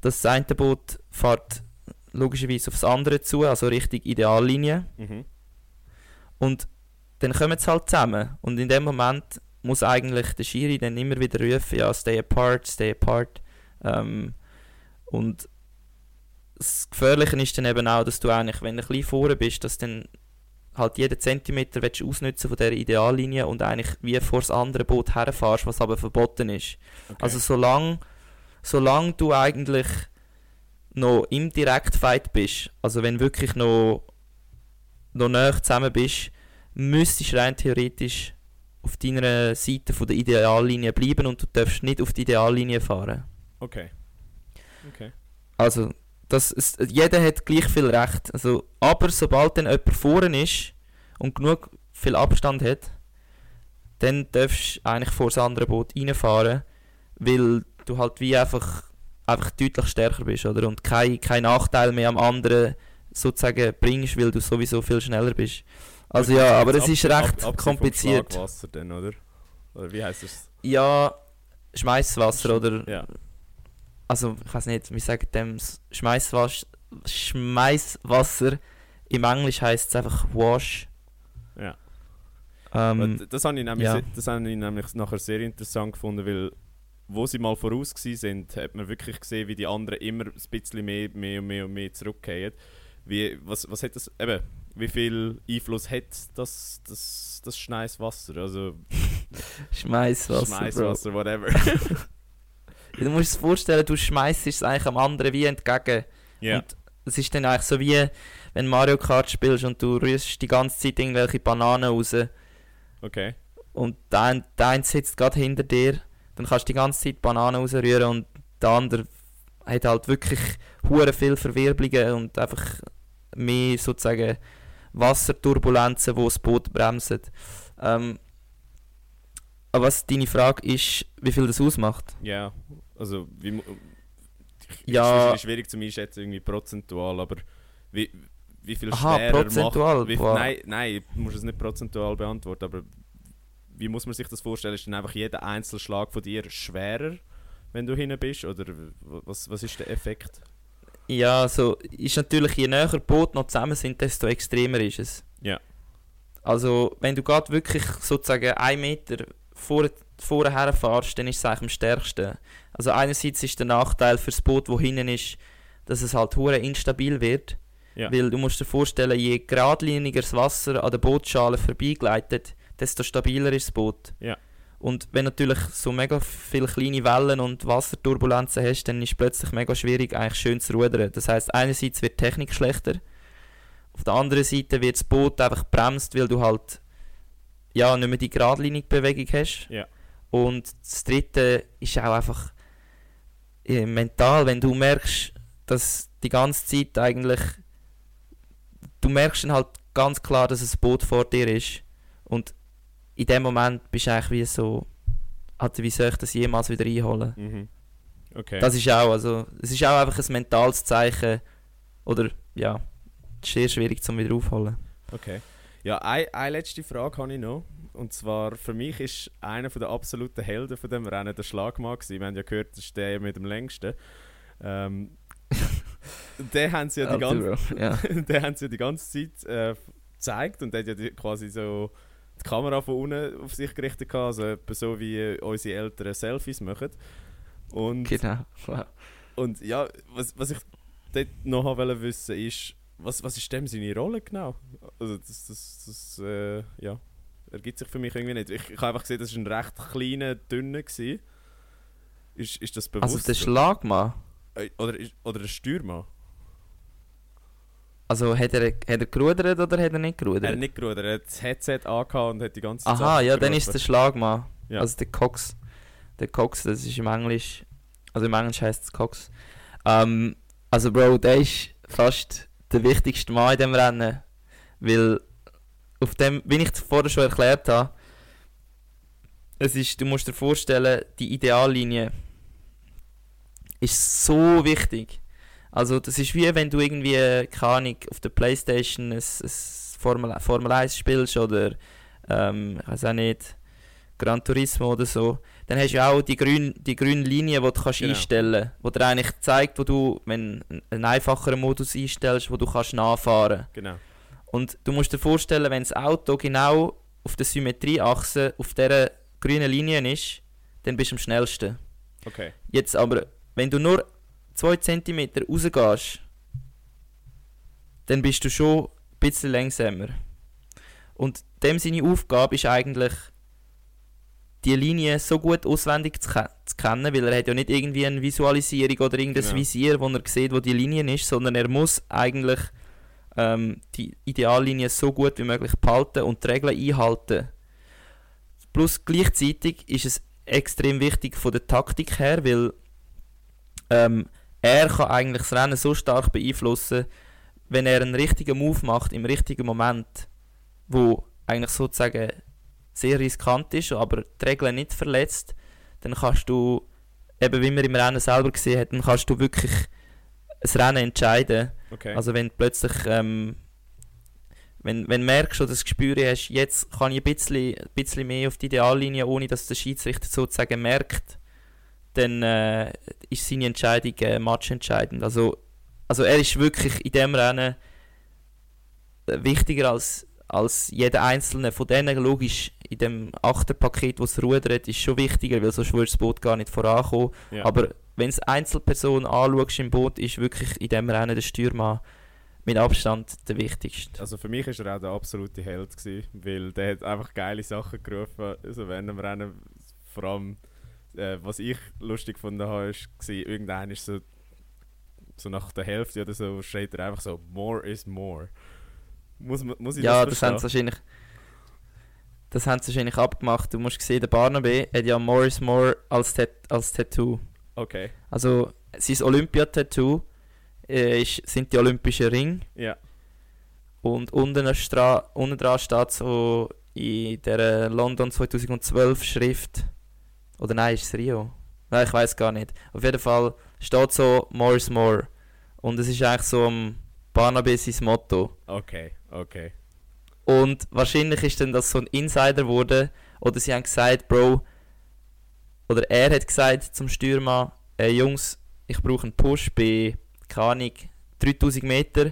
dass das eine Boot fährt logischerweise aufs andere zu, also Richtung Ideallinie. Mhm. Und dann kommen sie halt zusammen. Und in dem Moment muss eigentlich der Schiri dann immer wieder rufen, ja, stay apart, stay apart. Ähm, und das Gefährliche ist dann eben auch, dass du eigentlich, wenn du ein bisschen vorne bist, dass dann halt jeden Zentimeter willst du ausnutzen von dieser Ideallinie und eigentlich wie vor das andere Boot herfährst, was aber verboten ist. Okay. Also solange, solange du eigentlich noch im Direktfight bist, also wenn wirklich noch, noch näher zusammen bist, müsstest du rein theoretisch auf deiner Seite von der Ideallinie bleiben und du darfst nicht auf die Ideallinie fahren. okay. Okay. Also, das ist, jeder hat gleich viel Recht. Also, aber sobald dann jemand vorne ist und genug viel Abstand hat, dann darfst du eigentlich vor das andere Boot reinfahren, weil du halt wie einfach, einfach deutlich stärker bist, oder? Und kein, kein Nachteil mehr am anderen sozusagen bringst, weil du sowieso viel schneller bist. Also ja, aber es ist Ab- recht ab- vom kompliziert. Schlagwasser dann, oder? Oder wie heißt das? Ja, Schmeißwasser oder Ja. Also ich weiß nicht, wir sagen dem Schmeißwas Schmeißwasser. Im Englisch heißt es einfach Wash. Ja. Ähm, Und das habe ich, nämlich ja. das habe ich nämlich nachher sehr interessant gefunden, weil wo sie mal voraus sind, hat man wirklich gesehen, wie die anderen immer ein bisschen mehr, mehr und mehr und mehr zurückgehen. Wie, was, was hat das, eben, wie viel Einfluss hat das, das, das Schneiswasser, also Schmeißwasser. Bro. Schneiswasser, whatever. Du musst es vorstellen, du schmeißt es eigentlich am anderen wie entgegen. Ja, Und es ist dann eigentlich so wie, wenn Mario Kart spielst und du rührst die ganze Zeit irgendwelche Bananen raus okay. und der eine sitzt gerade hinter dir, dann kannst du die ganze Zeit Bananen rausrühren und der andere hat halt wirklich hure viel Verwirbelungen und einfach mehr sozusagen Wasserturbulenzen, die das Boot bremsen. Ähm, aber was deine Frage ist, wie viel das ausmacht? Ja, also wie Ja. ist schwierig zu einschätzen, irgendwie prozentual, aber wie, wie viel Aha, schwerer prozentual, macht... Wie, boah. nein, nein, du musst es nicht prozentual beantworten, aber wie muss man sich das vorstellen? Ist dann einfach jeder Einzelschlag von dir schwerer, wenn du hinten bist? Oder was, was ist der Effekt? Ja, also ist natürlich, je näher die Boote noch zusammen sind, desto extremer ist es. Ja. Also, wenn du gerade wirklich sozusagen einen Meter vor, vorher fährst, dann ist es eigentlich am stärksten. Also einerseits ist der Nachteil für das Boot, wo hinten ist, dass es halt hure instabil wird. Ja. Weil du musst dir vorstellen, je geradliniger das Wasser an der Bootschale vorbeigleitet, desto stabiler ist das Boot. Ja. Und wenn natürlich so mega viele kleine Wellen und Wasserturbulenzen hast, dann ist es plötzlich mega schwierig, eigentlich schön zu rudern. Das heißt, einerseits wird die Technik schlechter, auf der anderen Seite wird das Boot einfach bremst, weil du halt ja, nicht mehr die geradlinige Bewegung hast. Ja. Und das dritte ist auch einfach äh, mental, wenn du merkst, dass die ganze Zeit eigentlich du merkst dann halt ganz klar, dass ein Boot vor dir ist und in dem Moment bist du eigentlich wie so also wie soll ich das jemals wieder einholen? Mhm. Okay. Das ist auch, also es ist auch einfach ein mentales Zeichen oder ja, es ist sehr schwierig zum wieder aufholen. Okay. Ja, eine, eine letzte Frage habe ich noch. Und zwar, für mich ist einer der absoluten Helden von dem Rennen der Schlagmann gewesen. Wir haben ja gehört, das ist der mit dem längsten. Ähm, den haben sie ja die ganze, den haben sie ja die ganze Zeit äh, gezeigt und der hat ja die, quasi so die Kamera von unten auf sich gerichtet gehabt, also etwa so wie äh, unsere Eltern Selfies machen. Und Genau. Wow. und ja, was, was ich dort noch wollte wissen ist, was, was ist dem seine Rolle genau? Also das, das, das äh, ja, ergibt sich für mich irgendwie nicht. Ich, ich habe einfach gesehen, das war ein recht kleiner, dünner. Gewesen. Ist, ist das bewusst? Also der? Schlagmann, Äh, oder, oder der Steuermann? also hat er, hat er gerudert oder hat er nicht gerudert? Er hat nicht gerudert, er hat das Headset angehabt und hat die ganze Zeit Aha, ja, dann ist der Schlagmann. Ja. Also der Cox. Der Cox, das ist im Englisch. Also im Englisch heißt es Cox. Ähm, also Bro, der ist fast der wichtigste Mann in dem Rennen. Weil auf dem, wie ich es vorher schon erklärt habe, es ist, du musst dir vorstellen, die Ideallinie ist so wichtig. Also das ist wie wenn du irgendwie, keine Ahnung, auf der Playstation ein, ein Formel, Formel 1 spielst oder ähm, ich weiß auch nicht, Gran Turismo oder so, dann hast du auch die grüne, die grüne Linie, die du kannst Genau. einstellen kannst, die dir eigentlich zeigt, wo du, wenn einen einfacheren Modus einstellst, wo du kannst nachfahren Genau. Und du musst dir vorstellen, wenn das Auto genau auf der Symmetrieachse auf dieser grünen Linie ist, dann bist du am schnellsten. Okay. Jetzt aber, wenn du nur 2 cm rausgehst, dann bist du schon ein bisschen langsamer. Und dem seine Aufgabe ist eigentlich, die Linie so gut auswendig zu, zu kennen, weil er hat ja nicht irgendwie eine Visualisierung oder irgendein Genau. Visier, wo er sieht, wo die Linie ist, sondern er muss eigentlich ähm, die Ideallinie so gut wie möglich behalten und die Regeln einhalten. Plus gleichzeitig ist es extrem wichtig von der Taktik her, weil ähm, er kann eigentlich das Rennen so stark beeinflussen, wenn er einen richtigen Move macht im richtigen Moment, wo eigentlich sozusagen sehr riskant ist, aber die Regeln nicht verletzt, dann kannst du, eben wie man im Rennen selber gesehen hat, dann kannst du wirklich ein Rennen entscheiden. Okay. Also wenn du plötzlich, ähm, wenn, wenn du merkst oder das Gespür hast, jetzt kann ich ein bisschen, ein bisschen mehr auf die Ideallinie, ohne dass der Schiedsrichter sozusagen merkt, dann äh, ist seine Entscheidung äh, matchentscheidend. Also, also er ist wirklich in dem Rennen wichtiger als, als jeder einzelne von denen. Logisch, in dem Achterpaket, wo es rudert, ist schon wichtiger, weil sonst würde das Boot gar nicht vorankommen. Ja. Aber wenn es Einzelpersonen anschaust im Boot, ist wirklich in dem Rennen der Stürmann mit Abstand der wichtigste. Also für mich war er auch der absolute Held, gewesen, weil der hat einfach geile Sachen gerufen, also während dem Rennen. Vor allem, äh, was ich lustig gefunden habe, ist, war, irgendein ist so, so nach der Hälfte oder so, schreit er einfach so, more is more. Muss, muss ich Ja, das das haben sie wahrscheinlich. Das haben sie wahrscheinlich abgemacht. Du musst sehen, der Barnaby hat ja More is More als, Tat als Tattoo. Okay, Also sein Olympia-Tattoo äh, sind die Olympischen Ringe. ja. Und unten, stra- unten dran steht so in der London 2012 Schrift. Oder nein, ist es Rio? Nein, ich weiß gar nicht. Auf jeden Fall steht so More is More. Und es ist eigentlich so am Barnaby sein Motto. Okay, okay. Und wahrscheinlich ist dann das so ein Insider geworden. Oder sie haben gesagt, Bro, oder er hat gesagt zum Stürmer, äh, Jungs, ich brauche einen Push bei, keine Ahnung, 3000 Meter.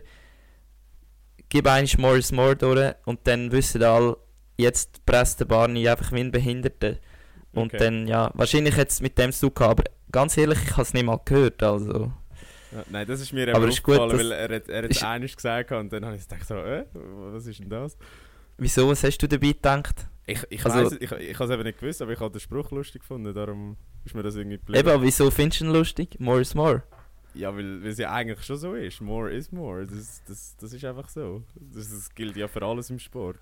Gib eins more is more durch und dann wissen alle, jetzt presst der Barney einfach wie ein Behinderter. Und Okay. dann, ja, wahrscheinlich hat es mit dem zu tun aber ganz ehrlich, ich habe es nicht mal gehört, also. Ja, nein, das ist mir Aber ist gut, aufgefallen, weil er, hat- er hat ist- eines gesagt und dann habe ich gedacht so, äh, was ist denn das? Wieso, was hast du dabei gedacht? Ich, ich, Also- weiss, ich, ich habe es eben nicht gewusst, aber ich habe den Spruch lustig gefunden, darum ist mir das irgendwie geblieben. Eben, aber wieso findest du ihn lustig? More is more. Ja, weil, weil es ja eigentlich schon so ist. More is more. Das, das, das ist einfach so. Das, das gilt ja für alles im Sport.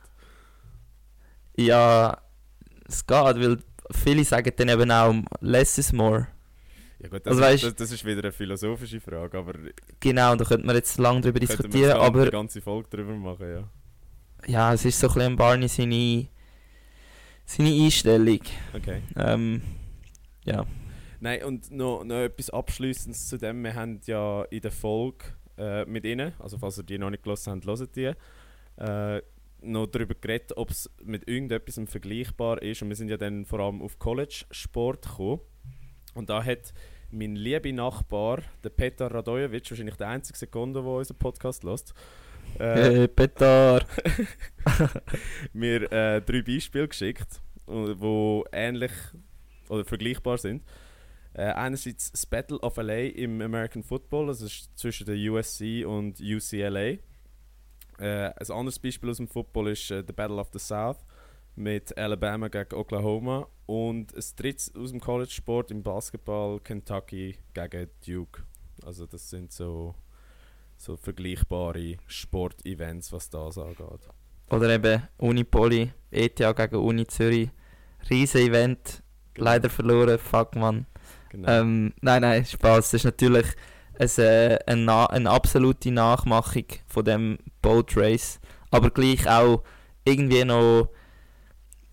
Ja, es geht, weil viele sagen dann eben auch less is more. Ja gut, das, Also ist, weißt- das, das ist wieder eine philosophische Frage, aber Genau, da könnte man jetzt lange darüber diskutieren, aber eine ganze Folge drüber machen, ja. Ja, es ist so ein bisschen Barney seine, seine Einstellung. Okay. Ähm, ja. Nein, und noch, noch etwas Abschließendes zu dem. Wir haben ja in der Folge äh, mit Ihnen, also falls ihr die noch nicht gelesen habt, hört die, äh, noch darüber geredet, ob es mit irgendetwas vergleichbar ist. Und wir sind ja dann vor allem auf College-Sport gekommen. Und da hat mein lieber Nachbar, der Petar Radojevic, wahrscheinlich der einzige Sekunde, der unseren Podcast lässt, äh, Hey, Petar. mir äh, drei Beispiele geschickt, die ähnlich oder vergleichbar sind. Äh, einerseits das Battle of LA im American Football, das ist zwischen der USC und UCLA. Äh, ein anderes Beispiel aus dem Football ist äh, The Battle of the South mit Alabama gegen Oklahoma und ein drittes aus dem College-Sport im Basketball Kentucky gegen Duke. Also das sind so, so vergleichbare Sportevents, was das angeht. Oder eben Unipoli, ETH gegen Uni Zürich. Riesen Event, leider verloren, fuck man. Genau. Ähm, nein, nein, Spaß. Das ist natürlich ein, äh, eine, Na eine absolute Nachmachung von dem Boat Race. Aber gleich auch irgendwie noch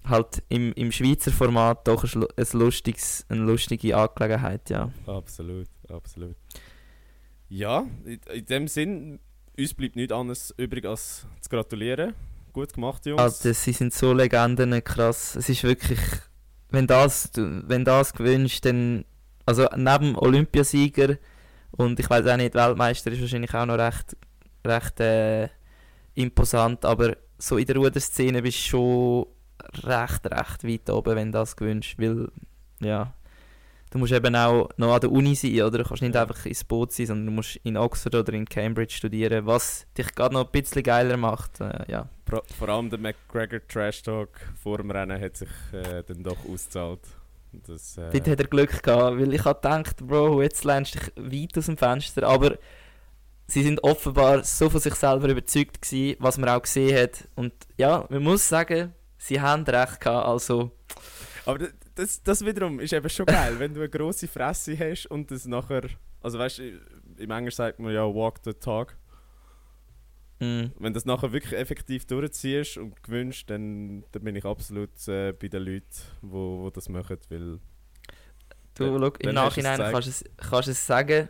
halt im, im Schweizer Format doch ein, ein lustiges, eine lustige Angelegenheit, ja. Absolut, absolut. Ja, in, in dem Sinn, uns bleibt nichts anderes übrig als zu gratulieren. Gut gemacht, Jungs. Also, sie sind so Legenden, krass. Es ist wirklich, wenn das, wenn das gewünscht, dann, also neben Olympiasieger und ich weiß auch nicht, Weltmeister ist wahrscheinlich auch noch recht, recht äh, imposant, aber so in der Ruderszene bist du schon recht, recht weit oben, wenn das gewünscht, weil, ja, du musst eben auch noch an der Uni sein, oder? Du kannst nicht Ja. einfach ins Boot sein, sondern du musst in Oxford oder in Cambridge studieren, was dich gerade noch ein bisschen geiler macht, äh, ja. Pro, vor allem der McGregor Trash Talk vor dem Rennen hat sich äh, dann doch ausgezahlt. Das, äh, Dort hat er Glück gehabt, weil ich habe gedacht, Bro, jetzt lernst du dich weit aus dem Fenster, aber sie sind offenbar so von sich selber überzeugt gewesen, was man auch gesehen hat. Und ja, man muss sagen, sie haben recht gehabt, also Aber das, das wiederum ist eben schon geil, wenn du eine grosse Fresse hast und das nachher. Also weißt du, im Englisch sagt man ja walk the talk. mh, Wenn du das nachher wirklich effektiv durchziehst und gewünscht, dann, dann bin ich absolut äh, bei den Leuten, die wo, wo das machen, weil du, schau, im es Nachhinein gezeigt. kannst du es, kannst du es sagen,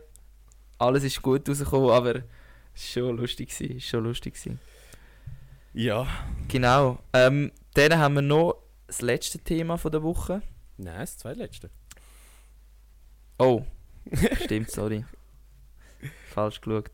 alles ist gut rausgekommen, aber es war schon lustig, gewesen, es schon lustig. Gewesen. ja. Genau, ähm, dann haben wir noch das letzte Thema von der Woche. Nein, das zweitletzte. Oh, stimmt, sorry. Falsch geschaut.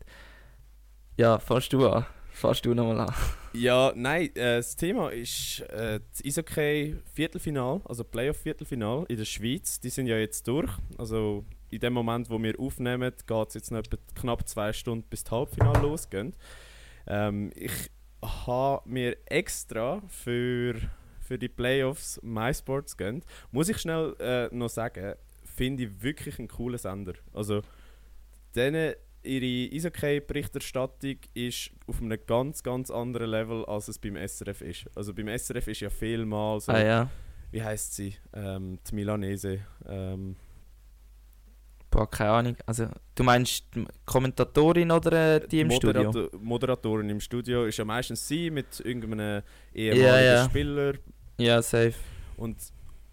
Ja, fährst du an. Fährst du nochmal an. Ja, nein, äh, das Thema ist äh, das Eishockey Viertelfinal, also Playoff Viertelfinal in der Schweiz. Die sind ja jetzt durch. Also in dem Moment, wo wir aufnehmen, geht es jetzt noch etwa knapp zwei Stunden bis das Halbfinale losgeht. Ähm, ich habe mir extra für, für die Playoffs MySports gönnt. Muss ich schnell äh, noch sagen, finde ich wirklich einen coolen Sender. Also, denen ihre Eishockey-Berichterstattung ist auf einem ganz, ganz anderen Level, als es beim SRF ist. Also beim SRF ist ja vielmal so, Ah ja. wie heißt sie, ähm, die Milanese. Ähm, Boah, keine Ahnung. Also, du meinst die Kommentatorin oder äh, die im Studio? Moderator- Moderatorin im Studio ist ja meistens sie mit irgendeinem ehemaligen Ja, ja. Spieler. Ja, safe. Und,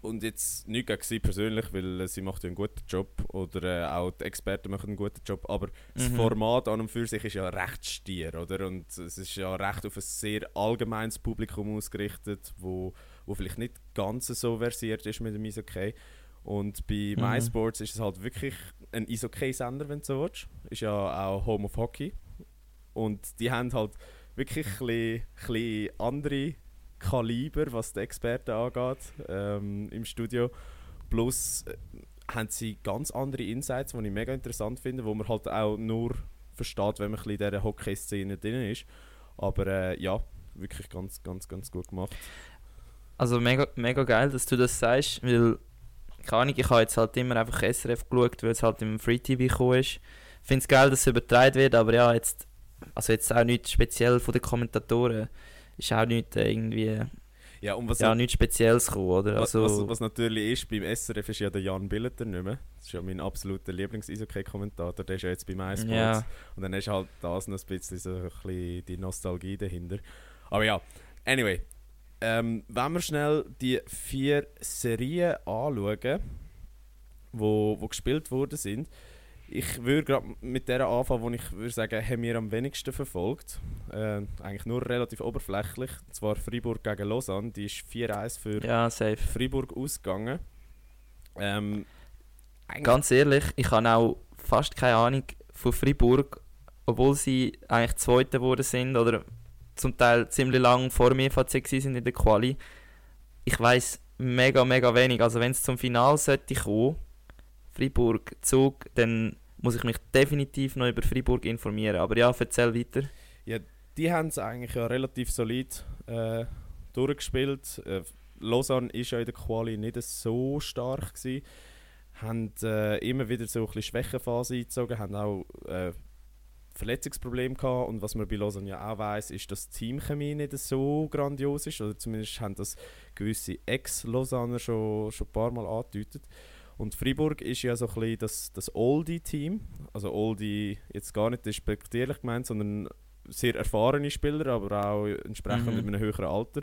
und jetzt nicht gegen sie persönlich, weil äh, sie macht ja einen guten Job oder äh, auch die Experten machen einen guten Job, aber das Mhm. Format an und für sich ist ja recht stier, oder? Und es ist ja recht auf ein sehr allgemeines Publikum ausgerichtet, wo, wo vielleicht nicht ganz so versiert ist mit dem Eishockey. Und bei Mhm. MySports ist es halt wirklich ein Eishockey-Sender, wenn du so willst. Ist ja auch Home of Hockey. Und die haben halt wirklich ein bisschen, bisschen andere Kaliber, was die Experten angeht, ähm, im Studio. Plus äh, haben sie ganz andere Insights, die ich mega interessant finde, wo man halt auch nur versteht, wenn man ein bisschen in dieser Hockey-Szene drin ist. Aber äh, ja, wirklich ganz, ganz, ganz gut gemacht. Also mega, mega geil, dass du das sagst, weil, keine Ahnung, ich habe jetzt halt immer einfach SRF geschaut, weil es halt im Free TV gekommen ist. Ich finde es geil, dass es übertragen wird, aber ja, jetzt, also jetzt auch nichts speziell von den Kommentatoren, ist auch nicht äh, irgendwie, Ja, und was, ja, nichts Spezielles gekommen, oder? was, Also, was, was natürlich ist, beim SRF ist ja der Jan Billeter nicht mehr. Das ist ja mein absoluter Lieblings-Eishockey-Kommentator, der ist ja jetzt bei MySports. ja, Und dann ist halt das noch ein bisschen, so ein bisschen die Nostalgie dahinter. Aber ja, anyway. Ähm, wenn wir schnell die vier Serien anschauen, wo, wo gespielt worden sind, ich würde gerade mit der anfangen, wo ich würde sagen, haben wir am wenigsten verfolgt. Äh, eigentlich nur relativ oberflächlich. Und zwar Freiburg gegen Lausanne. Die ist 4-1 für ja. Freiburg ausgegangen. Ähm, Ganz ehrlich, ich habe auch fast keine Ahnung von Freiburg, obwohl sie eigentlich Zweite geworden sind oder zum Teil ziemlich lang vor mir FAC sind in der Quali. Ich weiß mega, mega wenig. Also wenn es zum Finale sollte kommen, Freiburg Zug, dann muss ich mich definitiv noch über Freiburg informieren. Aber ja, erzähl weiter. die haben es eigentlich ja relativ solid äh, durchgespielt. Äh, Lausanne ist ja in der Quali nicht so stark gewesen. Haben äh, immer wieder so ein bisschen Schwächephase eingezogen, haben auch Verletzungsprobleme gehabt. Und was man bei Lausanne ja auch weiß, ist, dass die Teamchemie nicht so grandios ist. Oder zumindest haben das gewisse Ex-Lausanner schon, schon ein paar Mal angedeutet. Und Freiburg ist ja so ein bisschen das, das Oldie-Team. Also Oldie jetzt gar nicht despektierlich gemeint, sondern sehr erfahrene Spieler, aber auch entsprechend Mhm. mit einem höheren Alter.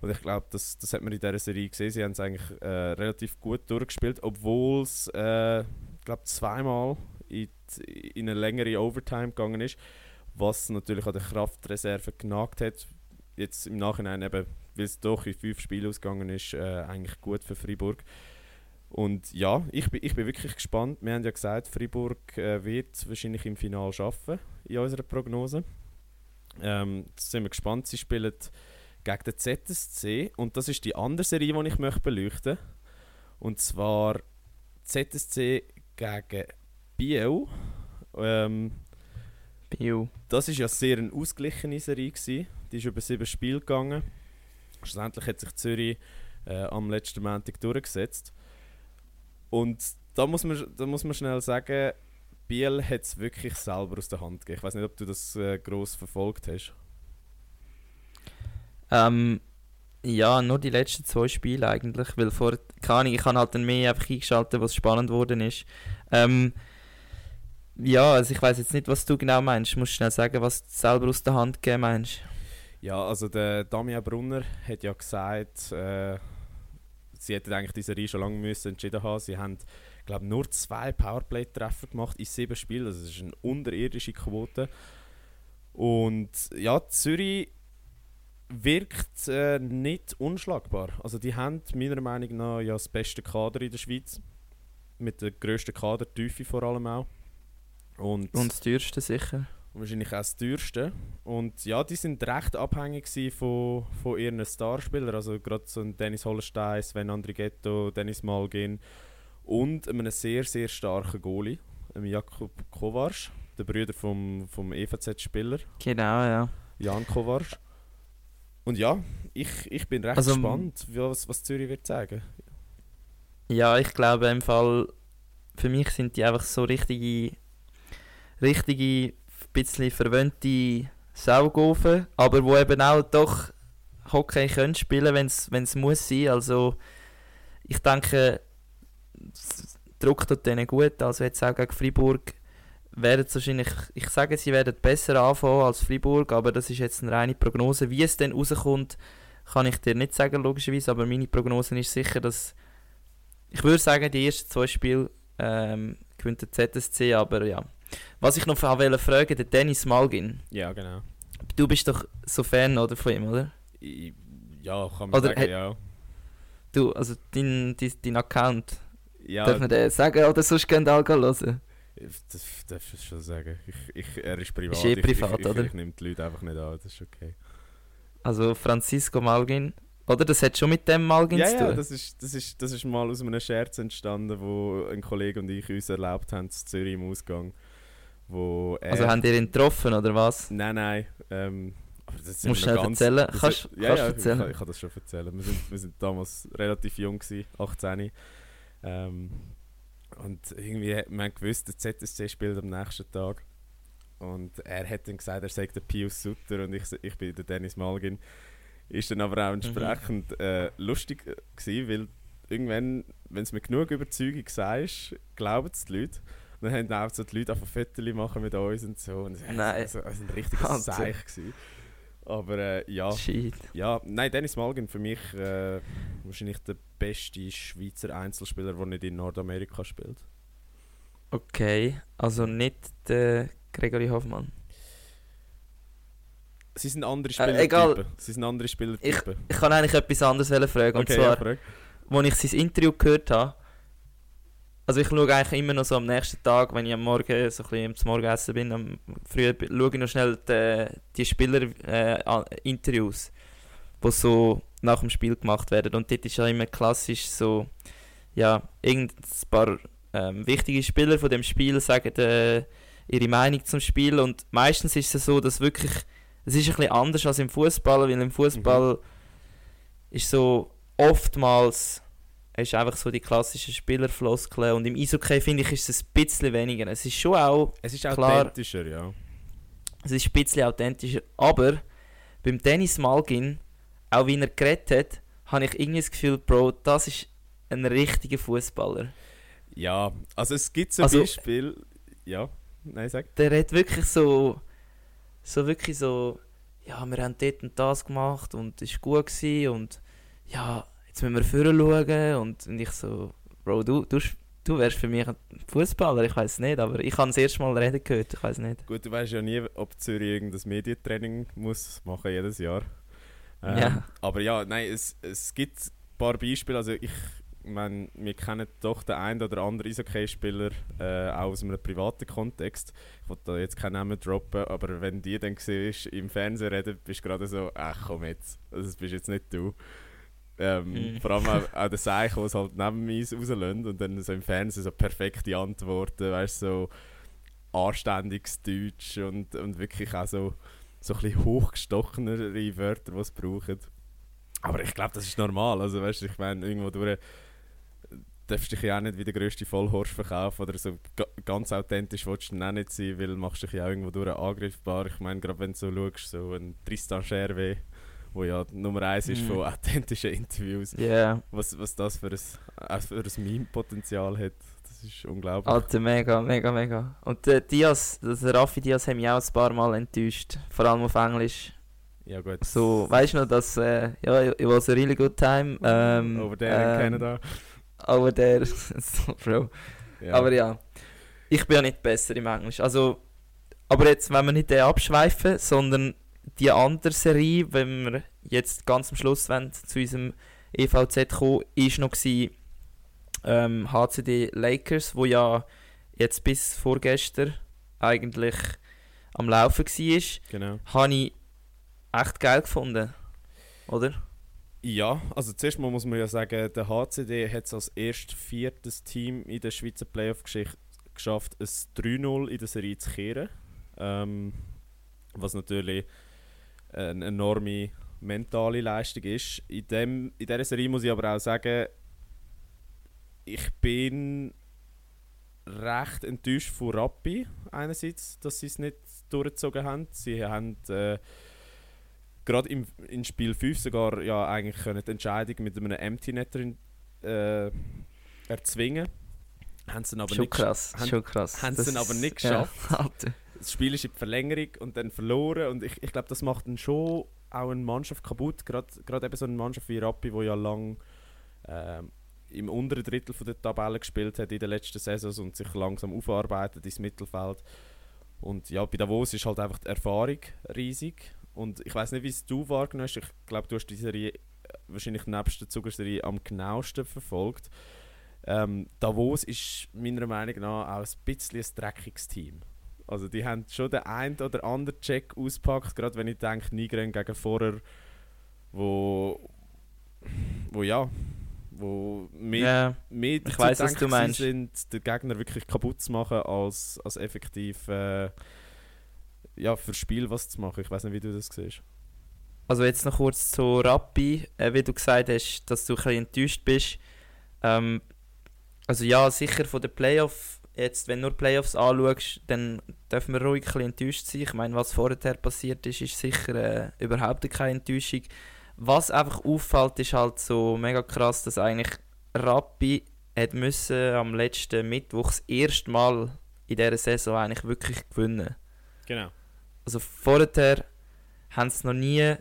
Und ich glaube, das, das hat man in dieser Serie gesehen. Sie haben es eigentlich äh, relativ gut durchgespielt, obwohl es, äh, ich glaube, zweimal in, in eine längere Overtime gegangen ist, was natürlich an der Kraftreserve genagt hat. Jetzt im Nachhinein eben, weil es doch in fünf Spiele ausgegangen ist, äh, eigentlich gut für Freiburg. Und ja, ich bin, ich bin wirklich gespannt. Wir haben ja gesagt, Freiburg äh, wird wahrscheinlich im Finale schaffen in unserer Prognose. Ähm, jetzt sind wir gespannt. Sie spielen gegen den ZSC und das ist die andere Serie, die ich möchte beleuchten Und zwar ZSC gegen Biel. Ähm, Bio. das ist ja sehr eine ausgeglichene Serie gewesen. Die ist über sieben Spiele gegangen. Schlussendlich hat sich Zürich äh, am letzten Montag durchgesetzt. Und da muss man, da muss man schnell sagen, Biel hat es wirklich selber aus der Hand gegeben. Ich weiß nicht, ob du das äh, gross verfolgt hast. Ähm, ja, nur die letzten zwei Spiele eigentlich, weil vor, keine Ahnung, ich habe halt dann mehr einfach eingeschaltet, was spannend geworden ist. Ähm, ja, also ich weiß jetzt nicht, was du genau meinst. Du musst schnell sagen, was du selber aus der Hand gegeben meinst. Ja, also der Damian Brunner hat ja gesagt, äh, sie hätten eigentlich diese Serie schon lange müssen entschieden haben. Sie haben, glaube nur zwei Powerplay-Treffer gemacht in sieben Spielen. Also das ist eine unterirdische Quote. Und ja, Zürich wirkt äh, nicht unschlagbar. Also die haben meiner Meinung nach ja das beste Kader in der Schweiz. mit der grössten Kadertiefe vor allem auch. Und, Und das teuerste sicher. wahrscheinlich auch das teuerste. Und ja, die sind recht abhängig von, von ihren Starspielern. Also gerade so ein Dennis Hollenstein, Sven Andrighetto, Dennis Malgin und einem sehr, sehr starken Goalie, einem Jakub Kovarsch, der Brüder vom, vom EVZ-Spieler, Genau, ja. Jan Kovarsch. Und ja, ich, ich bin recht Also, gespannt, was, was Zürich wird sagen. Ja, ich glaube im Fall, für mich sind die einfach so richtige, richtige, bisschen verwöhnte Saugofen, aber wo eben auch doch Hockey können spielen, wenn es muss sein. Also ich denke, Druck tut denen gut. Also jetzt auch gegen Freiburg werden wahrscheinlich, ich sage, sie werden besser anfangen als Freiburg, aber das ist jetzt eine reine Prognose. Wie es dann rauskommt, kann ich dir nicht sagen, logischerweise, aber meine Prognose ist sicher, dass ich würde sagen, die ersten zwei Spiele ähm, gewinnt der ZSC, aber ja. Was ich noch wollte fragen, der Dennis Malgin. Ja, genau. Du bist doch so Fan oder, von ihm, oder? Ich, ja, kann man Oder sagen, ja. Du, also dein, dein, dein Account. Ja, Darf man den sagen oder sonst könnt ihr alle hören? das darfst du schon sagen. Ich, ich, er ist privat. Ist eh ich, privat, ich, ich, oder? Ich nehme die Leute einfach nicht an, das ist okay. Also Francisco Malgin. Oder das hat schon mit dem Malgin Ja, zu tun? ja, das ist, das, ist, das ist mal aus einem Scherz entstanden, wo ein Kollege und ich uns erlaubt haben, in Zürich im Ausgang. Wo er, also haben ihr ihn getroffen oder was? Nein, nein. Ähm, aber das Musst wir du ganz- erzählen? das Kannst- ist- ja, ja, du erzählen? Ich, kann- ich kann das schon erzählen. Wir sind, wir sind damals relativ jung, gewesen, 18. Ähm, und irgendwie hat man gewusst, der ZSC spielt am nächsten Tag. Und er hat dann gesagt, er sei der Pius Sutter und ich, ich bin der Dennis Malgin. Ist dann aber auch entsprechend äh, lustig äh, gewesen, weil irgendwann, wenn es mit genug Überzeugung sagst, glauben es die Leute. Und dann haben auch so die Leute einfach Fotos machen mit uns und so. Und es Nein. es- es war ein richtiges Wahnsinn. Seich. Gewesen. Aber äh, ja, Shit. ja, nein, Dennis Malgin für mich äh, wahrscheinlich der beste Schweizer Einzelspieler, der nicht in Nordamerika spielt. Okay, also nicht der Gregory Hoffmann. Sie sind andere Äh, Spielertypen. egal. Sie sind andere Spielertypen. Ich kann eigentlich etwas anderes fragen. Und okay, zwar, ja, als ich sein Interview gehört habe, also ich schaue eigentlich immer noch so am nächsten Tag, wenn ich am Morgen so ein bisschen zum Morgenessen bin, am früh schaue ich noch schnell die, die Spieler-Interviews, die so nach dem Spiel gemacht werden. Und dort ist ja immer klassisch so, ja, irgendein paar ähm, wichtige Spieler von dem Spiel sagen äh, ihre Meinung zum Spiel und meistens ist es so, dass wirklich, es ist ein bisschen anders als im Fußball, weil im Fußball ist so oftmals ist einfach so die klassischen Spielerfloskeln und im Eishockey finde ich ist es ein bisschen weniger. Es ist schon auch, Es ist Klar. authentischer, ja. es ist ein bisschen authentischer, aber beim Dennis Malgin, auch wie er geredet hat, habe ich irgendwie das Gefühl, Bro, das ist ein richtiger Fußballer. Ja, also es gibt zum Also- Beispiel... Ja, nein, sag. Der hat wirklich so, so wirklich so, ja, wir haben dort und das gemacht und es war gut gewesen und ja, jetzt müssen wir vorher schauen und, und ich so, Bro, du, du, du wärst für mich ein Fußballer, ich weiß nicht, aber ich habe das erste Mal reden gehört, ich weiß nicht. Gut, du weißt ja nie, ob Zürich irgendein Medientraining muss machen jedes Jahr. Ähm, Ja. Aber ja, nein, es, es gibt ein paar Beispiele. Also ich meine, wir kennen doch den einen oder anderen Eishockey-Spieler äh, auch aus einem privaten Kontext. Ich will da jetzt keinen Namen droppen, aber wenn die dann siehst, im Fernsehen reden, bist du gerade so, ach komm jetzt, also das bist jetzt nicht du. Ähm, Mhm. Vor allem auch, auch der Seich, der es halt neben mir rauslösen und dann so im Fernsehen so perfekte Antworten, weißt so anständiges Deutsch und, und wirklich auch so, so ein bisschen hochgestochenere Wörter, die sie brauchen. Aber ich glaube, das ist normal. Also, weißt du, ich meine, irgendwo durch darfst du dich ja auch nicht wie der grösste Vollhorst verkaufen oder so ga ganz authentisch willst du auch nicht sein, weil du machst dich ja auch irgendwo durch angreifbar. Ich meine, gerade wenn du so schaust, so ein Tristan Scherwe, wo ja Nummer eins ist Mhm. von authentischen Interviews, yeah. was, was das für ein, auch für ein Meme-Potenzial hat, das ist unglaublich. Alter, mega, mega, mega. Und der Diaz, der Raffi Diaz hat mich auch ein paar Mal enttäuscht, vor allem auf Englisch. ja gut. So, weißt du noch, dass, äh, ja, it was a really good time. Ähm, Over there in ähm, Canada. Over there, so, Bro. Ja. Aber ja, ich bin ja nicht besser im Englisch. Also, aber jetzt, wenn wir nicht den abschweifen, sondern die andere Serie, wenn wir jetzt ganz am Schluss wollen, zu unserem EVZ kommen, ist noch gewesen, ähm, HCD Lakers, wo ja jetzt bis vorgestern eigentlich am Laufen war, Genau. habe ich echt geil gefunden. Oder? Ja, also zuerst mal muss man ja sagen, der HCD hat es als erst viertes Team in der Schweizer Playoff-Geschichte geschafft, ein 3-0 in der Serie zu kehren. Ähm, was natürlich eine enorme mentale Leistung ist. In, dem, in dieser Serie muss ich aber auch sagen, ich bin recht enttäuscht von Rappi einerseits, dass sie es nicht durchgezogen haben. Sie haben äh, gerade im, in Spiel 5 sogar ja eigentlich können die Entscheidung mit einem Empty Netter äh, erzwingen. Haben sie aber schon nicht krass, haben- schon krass. haben sie aber nicht ja, geschafft. Alter. Das Spiel ist in die Verlängerung und dann verloren und ich, ich glaube, das macht dann schon auch eine Mannschaft kaputt, gerade gerade eben so eine Mannschaft wie Rappi, wo ja lang ähm, im unteren Drittel der Tabelle gespielt hat in den letzten Saisons und sich langsam aufarbeitet ins Mittelfeld. Und ja, bei Davos ist halt einfach die Erfahrung riesig und ich weiß nicht, wie es du wahrgenommen hast, ich glaube, du hast die Serie äh, wahrscheinlich nebst der Zugerserie am genauesten verfolgt. Ähm, Davos ist meiner Meinung nach auch ein bisschen ein dreckiges Team. Also die haben schon den einen oder anderen Check ausgepackt, gerade wenn ich denke, Nigren gegen vorher, wo, wo ja, wo mehr, Ja, mehr ich weiss, was du meinst. sind, den Gegner wirklich kaputt zu machen, als, als effektiv äh, ja, für Spiel was zu machen. Ich weiß nicht, wie du das siehst. Also jetzt noch kurz zu Rappi, äh, wie du gesagt hast, dass du ein bisschen enttäuscht bist. Ähm, also ja, sicher von den Playoffs, jetzt wenn du nur Playoffs anschaust, dann dürfen wir ruhig ein bisschen enttäuscht sein. Ich meine, was vorher passiert ist, ist sicher äh, überhaupt keine Enttäuschung. Was einfach auffällt, ist halt so mega krass, dass eigentlich Rappi hat müssen am letzten Mittwoch das erste Mal in dieser Saison eigentlich wirklich gewinnen. Genau. Also vorher haben sie noch nie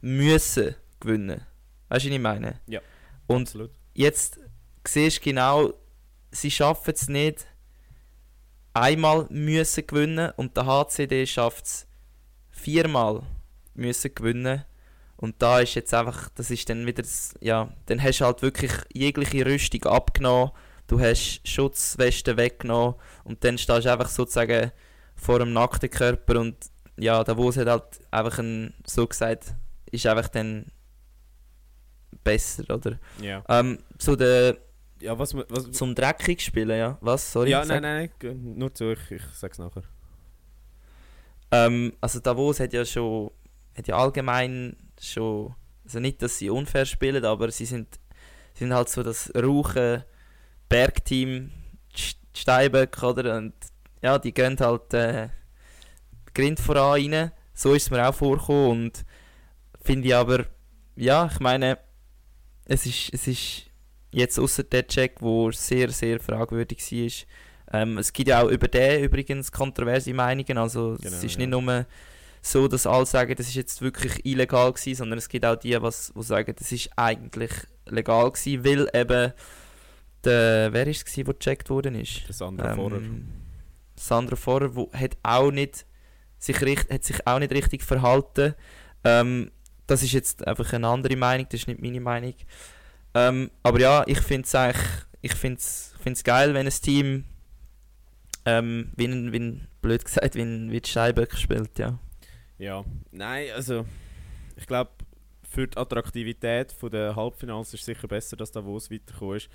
müssen gewinnen. Weißt du, was ich meine? Ja, Und Absolut. jetzt siehst du genau, sie schaffen es nicht, einmal müssen gewinnen und der HCD schafft es viermal müssen gewinnen. Und da ist jetzt einfach, das ist dann wieder, das, ja, dann hast du halt wirklich jegliche Rüstung abgenommen, du hast Schutzwesten weggenommen und dann stehst du einfach sozusagen vor einem nackten Körper und ja, der Wos hat halt einfach ein, so gesagt, ist einfach dann besser, oder? Ja. Ähm, zu der, Ja, was, man- was, zum dreckig spielen, ja. Was? Sorry. ja, nein, nein, nein, nur zu, ich, ich sag's nachher. Ähm, also Davos hat ja schon, hat ja allgemein schon, also nicht, dass sie unfair spielen, aber sie sind, sind halt so das rauche Bergteam St- Steinböck, oder? Und ja, die gehen halt äh, Grind voran rein. So ist es mir auch vorgekommen und finde ich aber, ja, ich meine, es ist, es ist jetzt außer der Check, wo sehr, sehr fragwürdig war. Ähm, es gibt ja auch über den übrigens kontroverse Meinungen. Also Genau, es ist ja. nicht nur so, dass alle sagen, das ist jetzt wirklich illegal gewesen, sondern es gibt auch die, was, die sagen, das ist eigentlich legal gewesen, weil eben der, wer ist es gewesen, der gecheckt worden ist? Andere vorher. Ähm, Sandra Vorer, wo hat auch nicht sich richt, hat sich auch nicht richtig verhalten. Ähm, das ist jetzt einfach eine andere Meinung, das ist nicht meine Meinung. Ähm, aber ja, ich finde es eigentlich, ich finde es geil, wenn ein Team ähm, wie, ein, wie ein, blöd gesagt, wie ein, wie die Steinböck spielt, ja. Ja, nein, also ich glaube, für die Attraktivität der Halbfinals ist es sicher besser, dass Davos weitergekommen ist.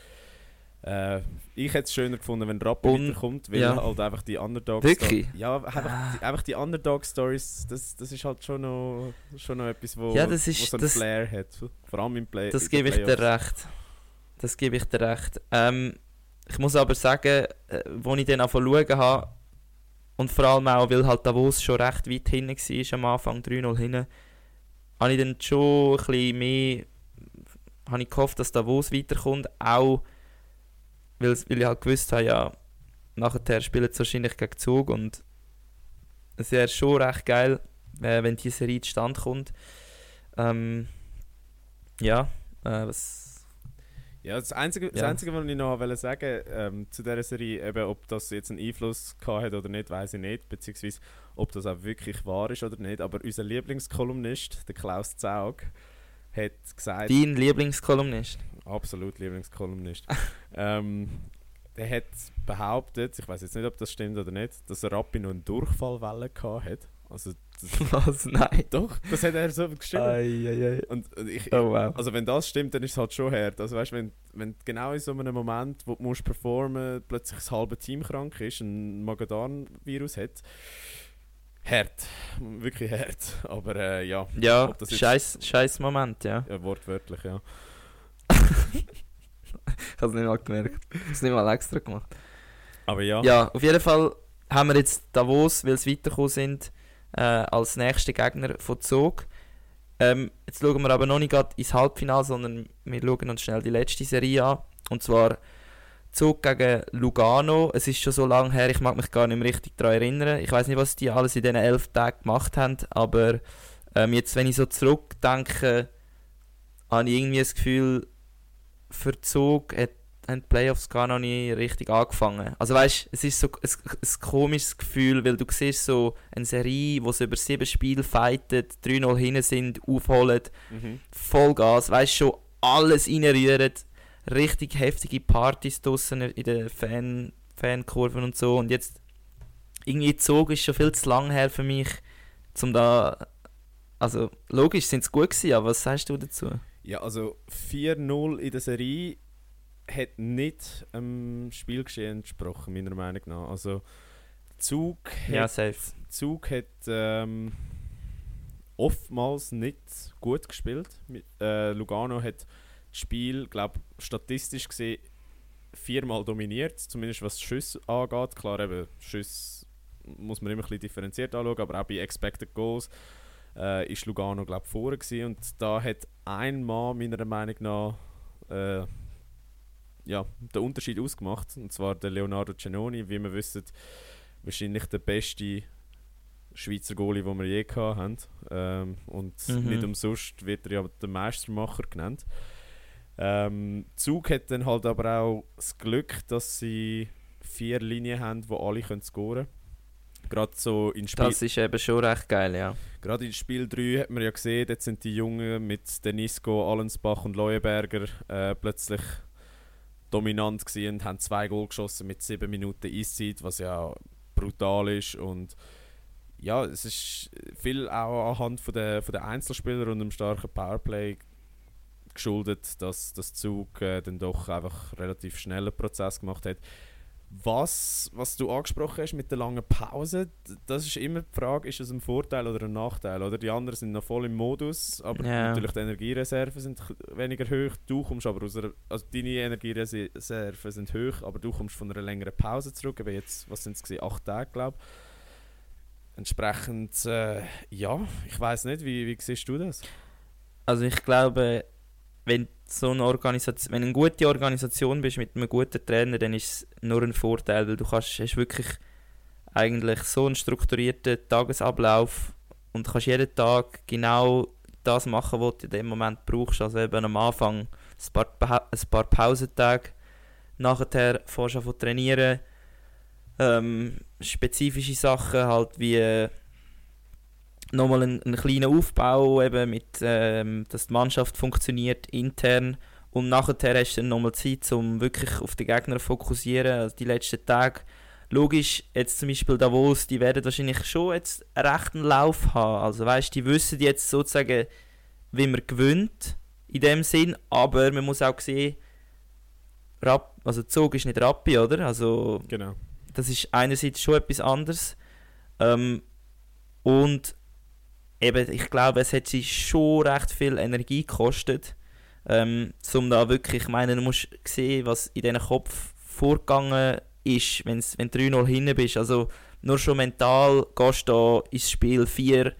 Äh, ich hätte es schöner gefunden, wenn Rappi Und- weiterkommt, weil ja. halt einfach die Underdog Wirklich? Ja, einfach, Ah. die, einfach die Underdog-Stories, das, das ist halt schon noch, schon noch etwas, wo, Ja, das wo ist- so einen das- Flair hat. Vor allem im Play. Das gebe ich dir recht. Das gebe ich dir recht. Ähm, ich muss aber sagen, äh, wo ich dann angefangen zu schauen habe, und vor allem auch, weil halt Davos schon recht weit hinten war, am Anfang 3-0 hinten, habe ich dann schon ein bisschen mehr habe ich gehofft, dass Davos weiterkommt, auch weil, weil ich halt gewusst habe, ja, nachher spielen sie wahrscheinlich gegen Zug und es wäre schon recht geil, äh, wenn diese Serie zustande kommt. Ähm, ja, äh, was... Ja, das Einzige, das Ja. Einzige, was ich noch wollte sagen ähm, zu dieser Serie, eben, ob das jetzt einen Einfluss gehabt hat oder nicht, weiß ich nicht, beziehungsweise ob das auch wirklich wahr ist oder nicht. Aber unser Lieblingskolumnist, der Klaus Zaug, hat gesagt, Dein Lieblingskolumnist? Absolut Lieblingskolumnist. ähm, der hat behauptet, ich weiß jetzt nicht, ob das stimmt oder nicht, dass Rappi noch eine Durchfallwelle gehabt hat. Also, das, Was? Nein. doch, das hat er so geschrieben. Ei, ei, ei. Und und ich, Oh wow. also wenn das stimmt, dann ist es halt schon hart. Also weißt, wenn, wenn genau in so einem Moment, wo du musst performen, plötzlich das halbe Team krank ist, ein Magen-Darm-Virus hat, hart, wirklich hart. Aber äh, ja, Ja, das jetzt- scheiß, scheiß Moment, ja. ja, wortwörtlich, ja. Ich habe es nicht mal gemerkt. Ich habe es nicht mal extra gemacht. Aber ja, Ja, auf jeden Fall haben wir jetzt Davos, weil sie weitergekommen sind, äh, als nächsten Gegner von Zug. Ähm, jetzt schauen wir aber noch nicht ins Halbfinale, sondern wir schauen uns schnell die letzte Serie an. Und zwar Zug gegen Lugano. Es ist schon so lange her, ich mag mich gar nicht mehr richtig daran erinnern. Ich weiß nicht, was die alles in diesen elf Tagen gemacht haben, aber ähm, jetzt, wenn ich so zurückdenke, habe ich irgendwie das Gefühl, für Zug hat haben die Playoffs gar noch nicht richtig angefangen. Also weißt, es ist so ein, ein komisches Gefühl, weil du siehst so eine Serie, wo sie über sieben Spiele fightet, 3-0 hinten sind, aufholen, mhm. Vollgas, weißt schon, alles reinrühren, richtig heftige Partys draussen in den Fan, Fankurven und so. Und jetzt, irgendwie Zug ist schon viel zu lang her für mich, zum da. Also, logisch sind sie gut gewesen, aber was sagst du dazu? Ja, also 4-0 in der Serie hat nicht dem Spielgeschehen entsprochen, meiner Meinung nach. Also Zug Ja, hat, safe. Zug hat ähm, oftmals nicht gut gespielt. Mit- Äh, Lugano hat das Spiel, glaube statistisch gesehen viermal dominiert, zumindest was Schüsse angeht. Klar, eben Schüsse muss man immer ein bisschen differenziert anschauen, aber auch bei Expected Goals äh, ist Lugano glaube vorne gewesen. und da hat ein Mann meiner Meinung nach äh, ja, den Unterschied ausgemacht und zwar der Leonardo Cenoni, wie wir wissen, wahrscheinlich der beste Schweizer Goalie, den wir je haben. Ähm, und Mhm. nicht umsonst wird er ja der Meistermacher genannt. Ähm, Zug hat dann halt aber auch das Glück, dass sie vier Linien haben, wo alle können scoren können. Gerade so in Spiel, Das ist eben schon recht geil, ja. Gerade in Spiel 3 hat man ja gesehen, dort sind die Jungen mit Denisco, Allensbach und Leuenberger äh, plötzlich dominant gewesen haben zwei Goal geschossen mit sieben Minuten Eiszeit, was ja brutal ist und ja, es ist viel auch anhand von der, von der Einzelspieler und dem starken Powerplay geschuldet, dass das Zug äh, dann doch einfach relativ schnellen Prozess gemacht hat. Was, was du angesprochen hast mit der langen Pause, das ist immer die Frage, ist es ein Vorteil oder ein Nachteil? Oder die anderen sind noch voll im Modus, aber Ja. natürlich die Energiereserven sind weniger hoch. Du kommst aber aus einer, also deine Energiereserven sind hoch, aber du kommst von einer längeren Pause zurück. Aber jetzt, was sind es? Acht Tage, glaube ich. Entsprechend, äh, ja, ich weiß nicht, wie, wie siehst du das? Also ich glaube, wenn so eine Organisation, wenn du eine gute Organisation bist mit einem guten Trainer, dann ist es nur ein Vorteil, weil du kannst, hast wirklich eigentlich so einen strukturierten Tagesablauf und kannst jeden Tag genau das machen, was du in dem Moment brauchst. Also eben am Anfang ein paar, Pa- ein paar Pausentage, nachher fährst du trainieren, ähm, spezifische Sachen halt wie nochmal einen, einen kleinen Aufbau, eben mit, ähm, dass die Mannschaft funktioniert intern und nachher hast du dann nochmal Zeit, um wirklich auf den Gegner zu fokussieren, also die letzten Tage. Logisch, jetzt zum Beispiel Davos, die werden wahrscheinlich schon jetzt einen rechten Lauf haben, also weißt, die wissen jetzt sozusagen, wie man gewinnt, in dem Sinn, aber man muss auch sehen, Rapp, also Zug ist nicht Rappi, oder? Also Genau. das ist einerseits schon etwas anderes. Ähm, und eben, ich glaube, es hat sie schon recht viel Energie gekostet, ähm, um da wirklich, ich meine, du musst sehen, was in diesen Kopf vorgegangen ist, wenn's, wenn du 3-0 hinten bist. Also nur schon mental gehst du da ins Spiel 4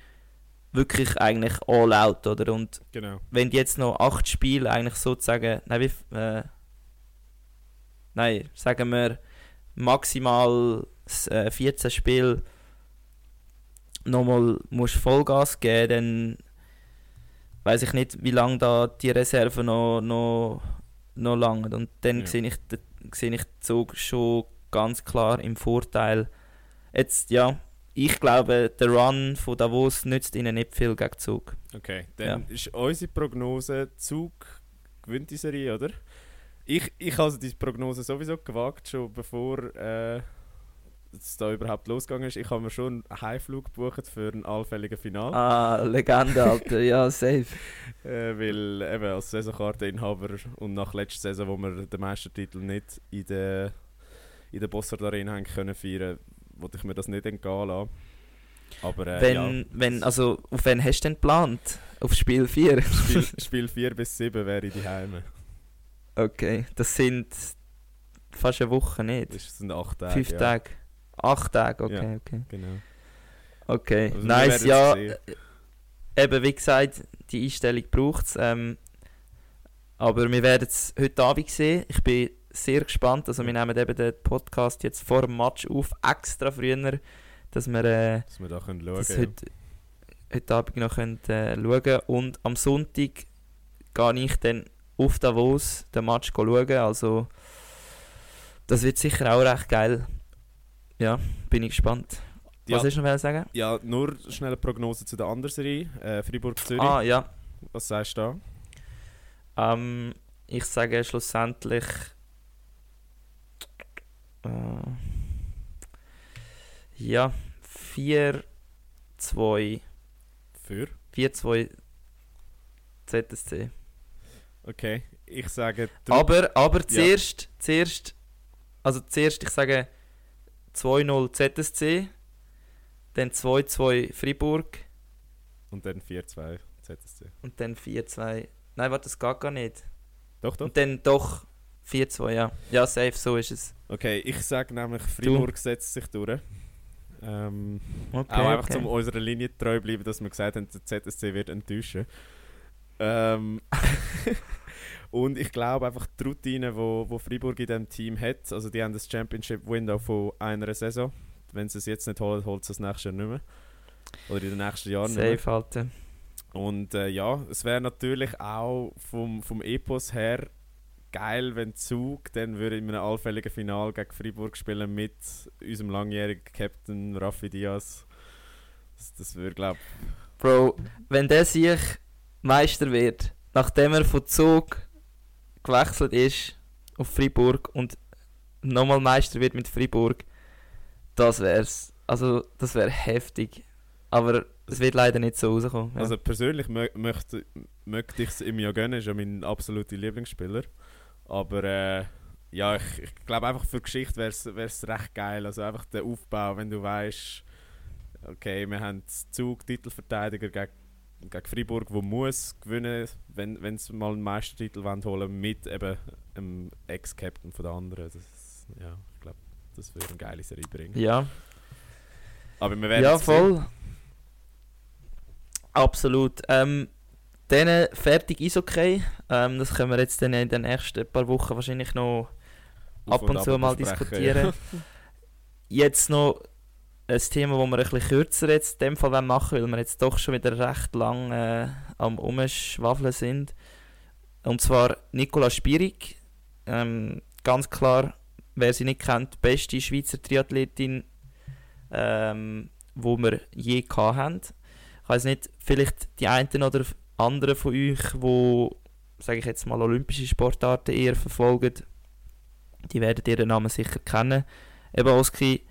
wirklich eigentlich all out, oder? Und Genau. wenn du jetzt noch 8 Spiele eigentlich sozusagen, nein, wie, äh, nein, sagen wir maximal äh, 14 Spiele nochmal musst Vollgas geben, dann weiß ich nicht, wie lange da die Reserven noch, noch, noch langen. Und dann Ja. sehe ich, den- sehe ich den Zug schon ganz klar im Vorteil. Jetzt, ja, ich glaube, der Run von Davos nützt ihnen nicht viel gegen Zug. Okay, dann ist unsere Prognose, Zug gewinnt die Serie, oder? Ich, ich habe also die Prognose sowieso gewagt, schon bevor äh, es da überhaupt losgegangen ist. Ich habe mir schon einen Heimflug gebucht für ein allfälliges Finale. Ah, Legende, Alter. ja, safe. Äh, weil eben als Saisonkarteninhaber und nach letzter Saison, wo wir den Meistertitel nicht in der, in der Bossard Arena haben können feiern, wollte ich mir das nicht entgehen lassen. Aber äh, wenn, ja, wenn, also, auf wen hast du denn geplant? Auf Spiel 4? Spiel, Spiel 4 bis 7 wäre ich die Heime. okay, das sind fast eine Woche nicht. Das sind 8 Tage. Fünf ja. Tage. Acht Tage, okay, Ja. okay. Genau. Okay, Also nice, ja. sehen. Eben, wie gesagt, die Einstellung braucht es. Ähm, aber wir werden es heute Abend sehen. Ich bin sehr gespannt. Also wir nehmen eben den Podcast jetzt vor dem Match auf, extra früher, dass wir äh, Dass wir da können schauen ja. heute, heute Abend noch können, äh, schauen Und am Sonntag gehe ich dann auf Davos den Match schauen. Also das wird sicher auch recht geil. Ja, bin ich gespannt. Ja. Was hast du noch sagen? Ja, nur schnell eine Prognose zu der anderen Serie. Äh, Freiburg-Zürich. Ah, ja. Was sagst du Ähm, ich sage schlussendlich. Äh, ja, 4, 2, da? Für? 4, 2 ZSC. Okay. Ich sage... Aber, aber zuerst, zuerst, also zuerst, ich sage 2-0 ZSC, dann 2-2 Fribourg Und dann 4-2 ZSC. und dann 4-2. Nein, warte, das geht gar nicht. Doch, doch. Und dann doch 4-2, ja. Ja, safe, so ist es. Okay, ich sage nämlich, Freiburg setzt sich durch. Ähm, Okay, auch einfach okay. um unserer Linie treu bleiben, dass wir gesagt haben, der ZSC wird enttäuschen. Ähm, und ich glaube einfach die Routine, wo, wo Freiburg in diesem Team hat, also die haben das Championship-Window von einer Saison. Wenn sie es jetzt nicht holen, holt sie es nächstes Jahr nicht mehr. Oder in den nächsten Jahren nicht mehr. Safe halten. Und äh, ja, es wäre natürlich auch vom, vom Epos her geil, wenn Zug dann würde in einem allfälligen Final gegen Freiburg spielen mit unserem langjährigen Captain Rafi Diaz. Das, das würde, glaube Bro, wenn der sich Meister wird, nachdem er von Zug gewechselt ist auf Freiburg und nochmal Meister wird mit Freiburg, das wär's. Also, das wäre heftig. Aber es wird leider nicht so rauskommen. Ja. Also persönlich mö möchte, möchte ich es ihm ja gönnen, ist ja mein absoluter Lieblingsspieler. Aber äh, ja, ich, ich glaube einfach für die Geschichte wäre es recht geil. Also einfach der Aufbau, wenn du weißt, okay, wir haben Zug Titelverteidiger gegen, gegen Freiburg, wo muss gewinnen, wenn wenn sie mal einen Meistertitel wollen holen mit eben einem Ex-Captain von der anderen. Das, ja, ich glaube, das würde eine geile Serie bringen. ja. Aber wir werden Ja, es sehen. voll. Absolut. Ähm, dann fertig ist okay. Ähm, das können wir jetzt dann in den nächsten paar Wochen wahrscheinlich noch Auf ab und ab zu mal diskutieren. Jetzt noch ein Thema, das wir ein bisschen kürzer jetzt in dem Fall machen weil wir jetzt doch schon wieder recht lang äh, am Umschwafeln sind. Und zwar Nicola Spierig. Ähm, ganz klar, wer sie nicht kennt, beste Schweizer Triathletin, ähm, wir je haben. Ich weiß nicht, vielleicht die einen oder anderen von euch, wo sage ich jetzt mal olympische Sportarten eher verfolgen, die werden ihren Namen sicher kennen. Eben Oski,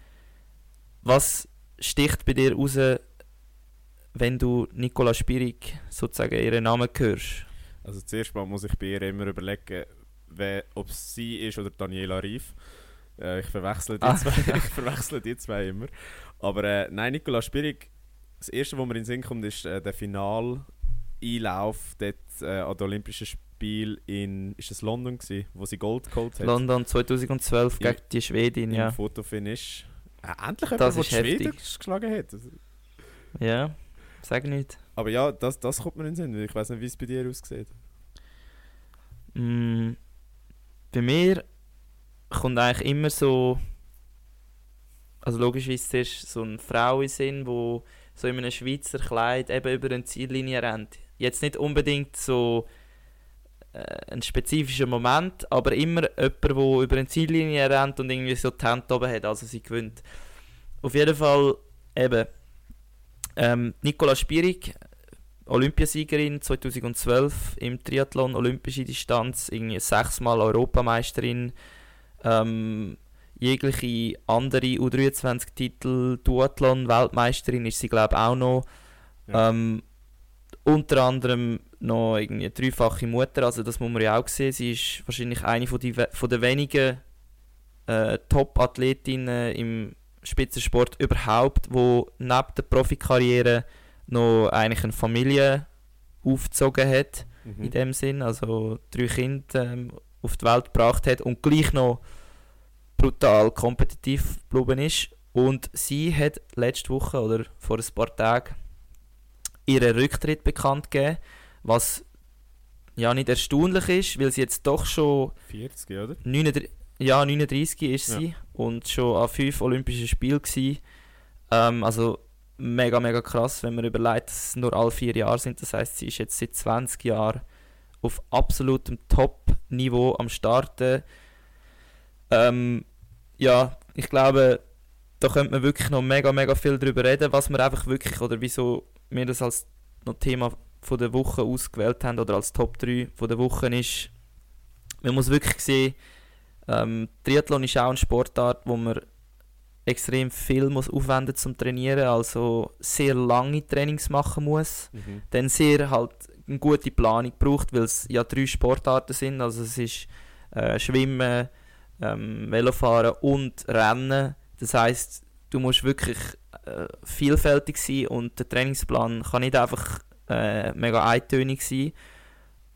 was sticht bei dir raus, wenn du Nicola Spirig sozusagen ihren Namen hörst? Also zuerst mal muss ich bei ihr immer überlegen, wer, ob es sie ist oder Daniela Rief. Äh, ich, verwechsel die Ah, zwei, ich verwechsel die zwei immer. Aber äh, nein, Nicola Spirig, das erste, was mir in den Sinn kommt, ist äh, der Final-Einlauf dort äh, an den Olympischen Spielen in ist es London gewesen, wo sie Gold geholt hat. London 2012 Im- gegen die Schwedin, Im ja. Fotofinish. Äh, endlich Das jemand, der ist die Schweden geschlagen hat. Ja, sag nicht. Aber ja, das, das kommt mir in den Sinn. Ich weiß nicht, wie es bei dir aussieht. Mm, bei mir kommt eigentlich immer so, also logischerweise zuerst so eine Frau in Sinn, die so in einem Schweizer Kleid eben über eine Ziellinie rennt. Jetzt nicht unbedingt so ein spezifischer Moment, aber immer jemand, der über eine Ziellinie rennt und irgendwie so die Hand oben hat, also sie gewinnt. Auf jeden Fall eben ähm, Nicola Spierig Olympiasiegerin 2012 im Triathlon, olympische Distanz, irgendwie sechsmal Europameisterin, ähm, jegliche andere U23-Titel, Duathlon, Weltmeisterin ist sie glaube ich auch noch. Ja. Ähm, unter anderem noch irgendwie eine dreifache Mutter, also das muss man ja auch sehen. Sie ist wahrscheinlich eine von, die, von der wenigen äh, Top-Athletinnen im Spitzensport überhaupt, wo neben der Profikarriere noch eigentlich eine Familie aufgezogen hat, Mhm. in dem Sinn, also drei Kinder ähm, auf die Welt gebracht hat und gleich noch brutal kompetitiv geblieben ist. Und sie hat letzte Woche oder vor ein paar Tagen ihren Rücktritt bekannt gegeben, was ja nicht erstaunlich ist, weil sie jetzt doch schon 40, oder? 39, ja, 39 ist Ja. sie und schon an fünf Olympischen Spielen gsi. Ähm, also mega, mega krass, wenn man überlegt, dass es nur alle vier Jahre sind. Das heißt, sie ist jetzt seit 20 Jahren auf absolutem Top-Niveau am Starten. Ähm, ja, ich glaube, da könnte man wirklich noch mega, mega viel darüber reden, was wir einfach wirklich, oder wieso wir das als noch Thema von der Woche ausgewählt haben oder als Top 3 von der Woche ist. Man muss wirklich sehen, ähm, Triathlon ist auch eine Sportart, wo man extrem viel muss aufwenden zum Trainieren, also sehr lange Trainings machen muss Mhm. dann sehr halt eine gute Planung braucht, weil es ja drei Sportarten sind. Also es ist äh, Schwimmen, ähm, Velofahren und Rennen. Das heißt, du musst wirklich äh, vielfältig sein und der Trainingsplan kann nicht einfach äh, mega eintönig sein.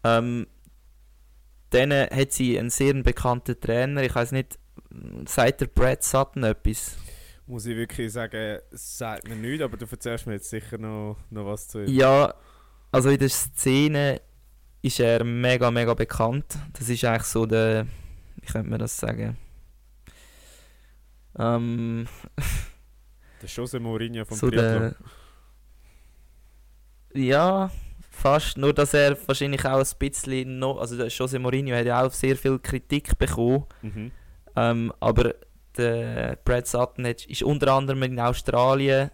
Ähm, dann hat sie einen sehr bekannten Trainer. Ich weiß nicht, sagt der Brad Sutton etwas? Muss ich wirklich sagen, sagt mir nichts, aber du erzählst mir jetzt sicher noch, noch was zu. Ja, also in der Szene ist er mega, mega bekannt. Das ist eigentlich so der, wie könnte man das sagen? Ähm, Der Jose Mourinho vom so Triathlon. der, ja, fast. Nur, dass er wahrscheinlich auch ein bisschen noch, also der Jose Mourinho hat ja auch sehr viel Kritik bekommen. Mhm. Ähm, aber der Brad Sutton hat, ist unter anderem in Australien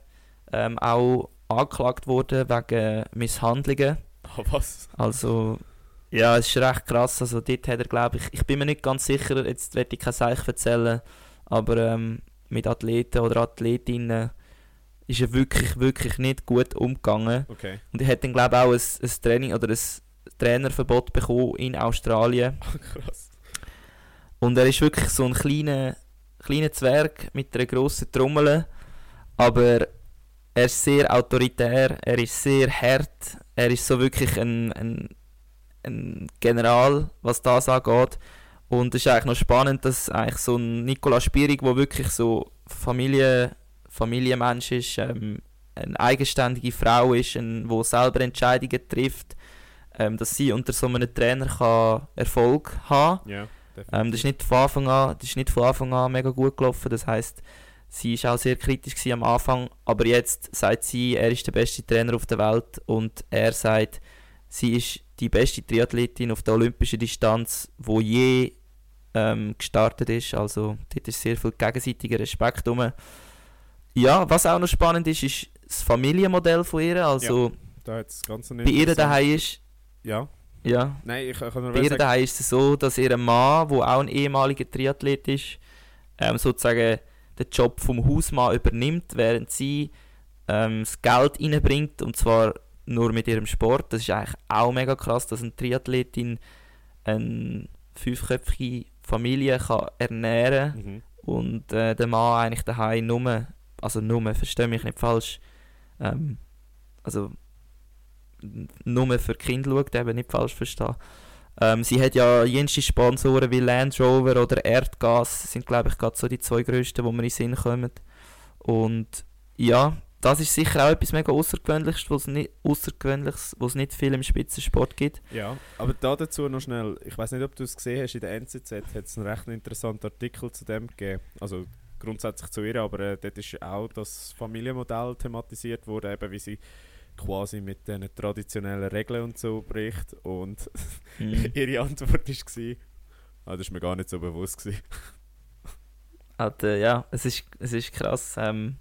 ähm, auch angeklagt worden wegen Misshandlungen. Ah, was? Also, ja, es ist recht krass. Also, dort hat er, glaube ich, ich bin mir nicht ganz sicher, jetzt werde ich kein Seich erzählen, aber ähm, mit Athleten oder Athletinnen ist er wirklich, wirklich nicht gut umgegangen. Okay. Und er hat dann, glaube ich, auch ein, ein Training oder ein Trainerverbot bekommen in Australien. Krass. Und er ist wirklich so ein kleiner, kleiner Zwerg mit einer grossen Trommel. Aber er ist sehr autoritär, er ist sehr hart, er ist so wirklich ein, ein, ein General, was das angeht. Und es ist eigentlich noch spannend, dass eigentlich so ein Nicola Spierig, der wirklich so Familie, Familienmensch ist, ähm, eine eigenständige Frau ist, ein, die selber Entscheidungen trifft, ähm, dass sie unter so einem Trainer kann Erfolg haben kann. Ja, Ähm, das, ist nicht von Anfang an, das ist nicht von Anfang an mega gut gelaufen. Das heißt, sie ist auch sehr kritisch am Anfang. Aber jetzt sagt sie, er ist der beste Trainer auf der Welt und er sagt, sie ist die beste Triathletin auf der olympischen Distanz, wo je ähm, gestartet ist. Also dort ist sehr viel gegenseitiger Respekt rum. Ja, was auch noch spannend ist, ist das Familienmodell von ihr. Also Da hat es ganz bei ihr daheim ist, Ja. ja, Nein, ich, ich kann bei ihr daheim ist es so, dass ihr Mann, der auch ein ehemaliger Triathlet ist, ähm, sozusagen den Job vom Hausmann übernimmt, während sie ähm, das Geld reinbringt und zwar nur mit ihrem Sport. Das ist eigentlich auch mega krass, dass eine Triathletin eine fünfköpfige Familie kann ernähren Mhm. und äh, der Mann eigentlich daheim nur, also nur, verstehe mich nicht falsch, ähm, also nur für Kinder schaut, eben nicht falsch verstehen. Ähm, sie hat ja jenste Sponsoren wie Land Rover oder Erdgas, das sind glaube ich gerade so die zwei grössten, wo mir in den Sinn kommen. Und ja, das ist sicher auch etwas mega Außergewöhnliches, was nicht, Außergewöhnliches, was es nicht viel im Spitzensport gibt. Ja, aber da dazu noch schnell, ich weiß nicht, ob du es gesehen hast, in der NZZ hat es einen recht interessanten Artikel zu dem gegeben. Also grundsätzlich zu ihr, aber äh, dort ist auch das Familienmodell thematisiert worden, eben wie sie quasi mit den traditionellen Regeln und so bricht. Und Mhm. ihre Antwort war, ah, das ist mir gar nicht so bewusst gewesen. Halt, äh, ja, es ist, es ist krass. Ähm,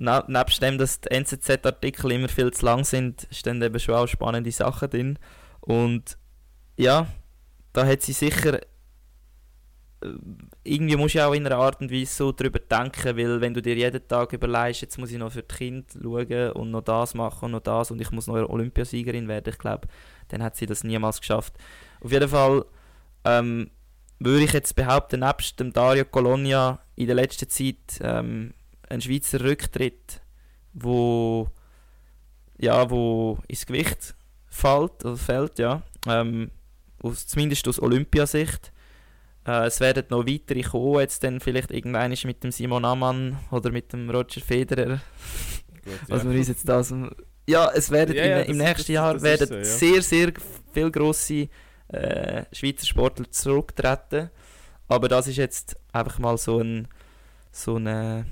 ne nebst dem, dass die NZZ-Artikel immer viel zu lang sind, stehen eben schon auch spannende Sachen drin. Und ja, da hat sie sicher. äh, Irgendwie musst du auch in einer Art und Weise so drüber denken, weil wenn du dir jeden Tag überlegst, jetzt muss ich noch für die Kinder schauen und noch das machen und noch das und ich muss noch Olympiasiegerin werden, ich glaube, dann hat sie das niemals geschafft. Auf jeden Fall ähm, würde ich jetzt behaupten, nebst dem Dario Colonia in der letzten Zeit ähm, ein Schweizer Rücktritt, wo ja, wo ins Gewicht fällt, oder fällt, ja, ähm, aus, zumindest aus Olympiasicht. Äh, es werden noch weitere kommen, jetzt dann vielleicht irgendwann mit dem Simon Ammann oder mit dem Roger Federer, Gut, was ja. wir uns jetzt da ja, es werden Ja, ja, im, im das- nächsten das- Jahr das werden so, ja. sehr, sehr viele grosse äh, Schweizer Sportler zurücktreten. Aber das ist jetzt einfach mal so ein, so ein äh,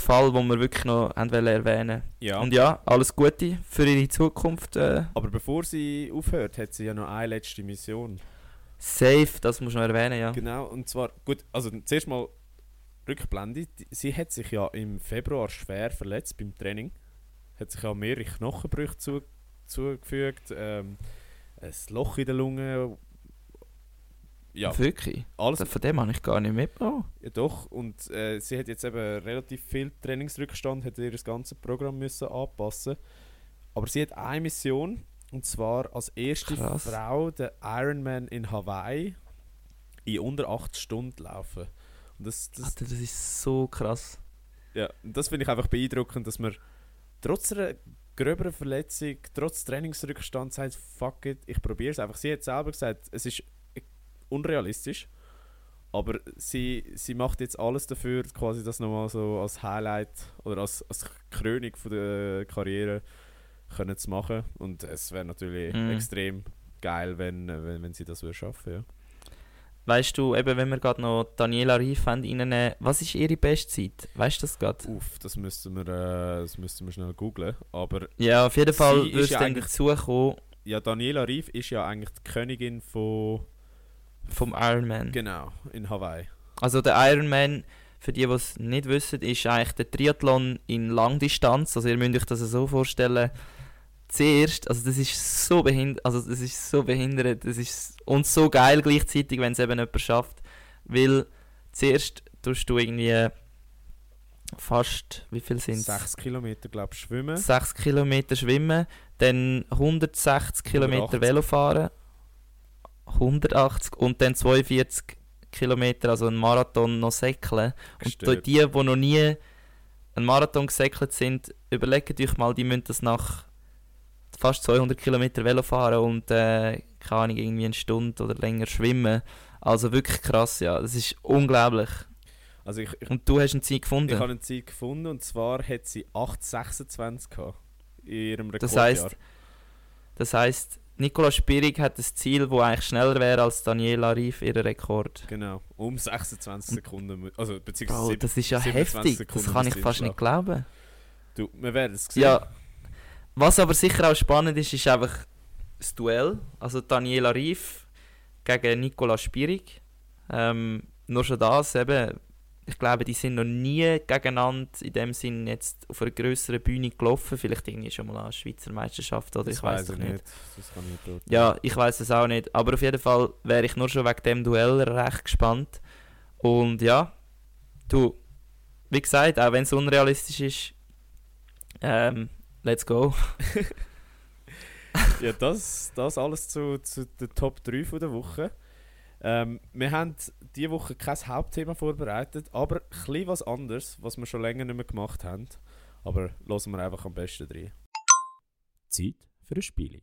Fall, den wir wirklich noch erwähnen ja. Und ja, alles Gute für ihre Zukunft. Äh, Aber bevor sie aufhört, hat sie ja noch eine letzte Mission. safe, das muss noch erwähnen, ja. Genau, und zwar, gut, also zuerst mal Rückblende. Sie hat sich ja im Februar schwer verletzt beim Training. Hat sich ja mehrere Knochenbrüche zu, zugefügt, ähm, ein Loch in der Lunge. Ja, Wirklich? alles Von dem habe ich gar nicht mitbekommen. Ja, doch, und äh, sie hat jetzt eben relativ viel Trainingsrückstand, hat ihr das ganze Programm müssen anpassen. Aber sie hat eine Mission, und zwar als erste Krass. Frau den Ironman in Hawaii in unter 8 Stunden laufen. Und das, das, Alter, das ist so krass. ja, und das finde ich einfach beeindruckend, dass man trotz einer gröberen Verletzung, trotz Trainingsrückstand sagt, fuck it, ich probiere es einfach. Sie hat selber gesagt, es ist unrealistisch. Aber sie, sie macht jetzt alles dafür, quasi das nochmal so als Highlight oder als, als Krönung von der Karriere können zu machen. Und es wäre natürlich Mhm. extrem geil, wenn, wenn, wenn sie das würde schaffen ja. Weißt du, eben, wenn wir gerade noch Daniela Rief haben, reinnehmen, was ist ihre Bestzeit? Weißt du das gerade? Uff, das müssten wir, äh, das müssten wir schnell googlen. Aber Ja, auf jeden Fall wirst du ja eigentlich- dazukommen ja, Daniela Rief ist ja eigentlich die Königin von vom Ironman. Genau, in Hawaii. Also der Ironman, für die, die es nicht wissen, ist eigentlich der Triathlon in Langdistanz. Also ihr müsst euch das so vorstellen. Zuerst, also das ist so behindert, also das ist so behindert, das ist und so geil gleichzeitig, wenn es eben jemand schafft, weil zuerst tust du irgendwie fast, wie viel sind es? Sechs Kilometer, glaube ich, schwimmen. 6 Kilometer schwimmen, dann 160 Kilometer 180. Velo fahren, 180 und dann 42 Kilometer, also ein Marathon noch säckeln. Und die, die, noch nie einen Marathon gesäckelt sind, überlegt euch mal, die müssen das nach fast 200 Kilometer Velo fahren und äh, keine Ahnung, irgendwie eine Stunde oder länger schwimmen. Also wirklich krass, ja. Das ist unglaublich. Also ich, ich, Und du hast eine Zeit ich gefunden. habe eine Zeit gefunden und zwar hat sie 8,26 gehabt in ihrem Das Rekordjahr. heisst, das heisst, Nicola Spirig hat ein Ziel, das eigentlich schneller wäre als Daniela Rief, ihr Rekord. Genau, um 26 Sekunden, also beziehungsweise Bro, das ist ja 27 heftig. Sekunden das kann ich fast nicht glauben. du, wir werden es sehen. Ja, was aber sicher auch spannend ist, ist einfach das Duell. Also Daniela Rief gegen Nicola Spirig. Ähm, nur schon das eben. Ich glaube, die sind noch nie gegeneinander in dem Sinn jetzt auf einer größeren Bühne gelaufen. Vielleicht irgendwie schon mal eine Schweizer Meisterschaft oder das ich weiß ich nicht. Ich nicht beurteilen. Ja, ich weiß es auch nicht. Aber auf jeden Fall wäre ich nur schon wegen dem Duell recht gespannt. Und ja, du, wie gesagt, auch wenn es unrealistisch ist, ähm, let's go. ja, das, das alles zu, zu den Top 3 von der Woche. Ähm, wir haben diese Woche kein Hauptthema vorbereitet, aber ein bisschen was anderes, was wir schon länger nicht mehr gemacht haben. Aber lassen wir einfach am besten rein. Zeit für ein Spiel.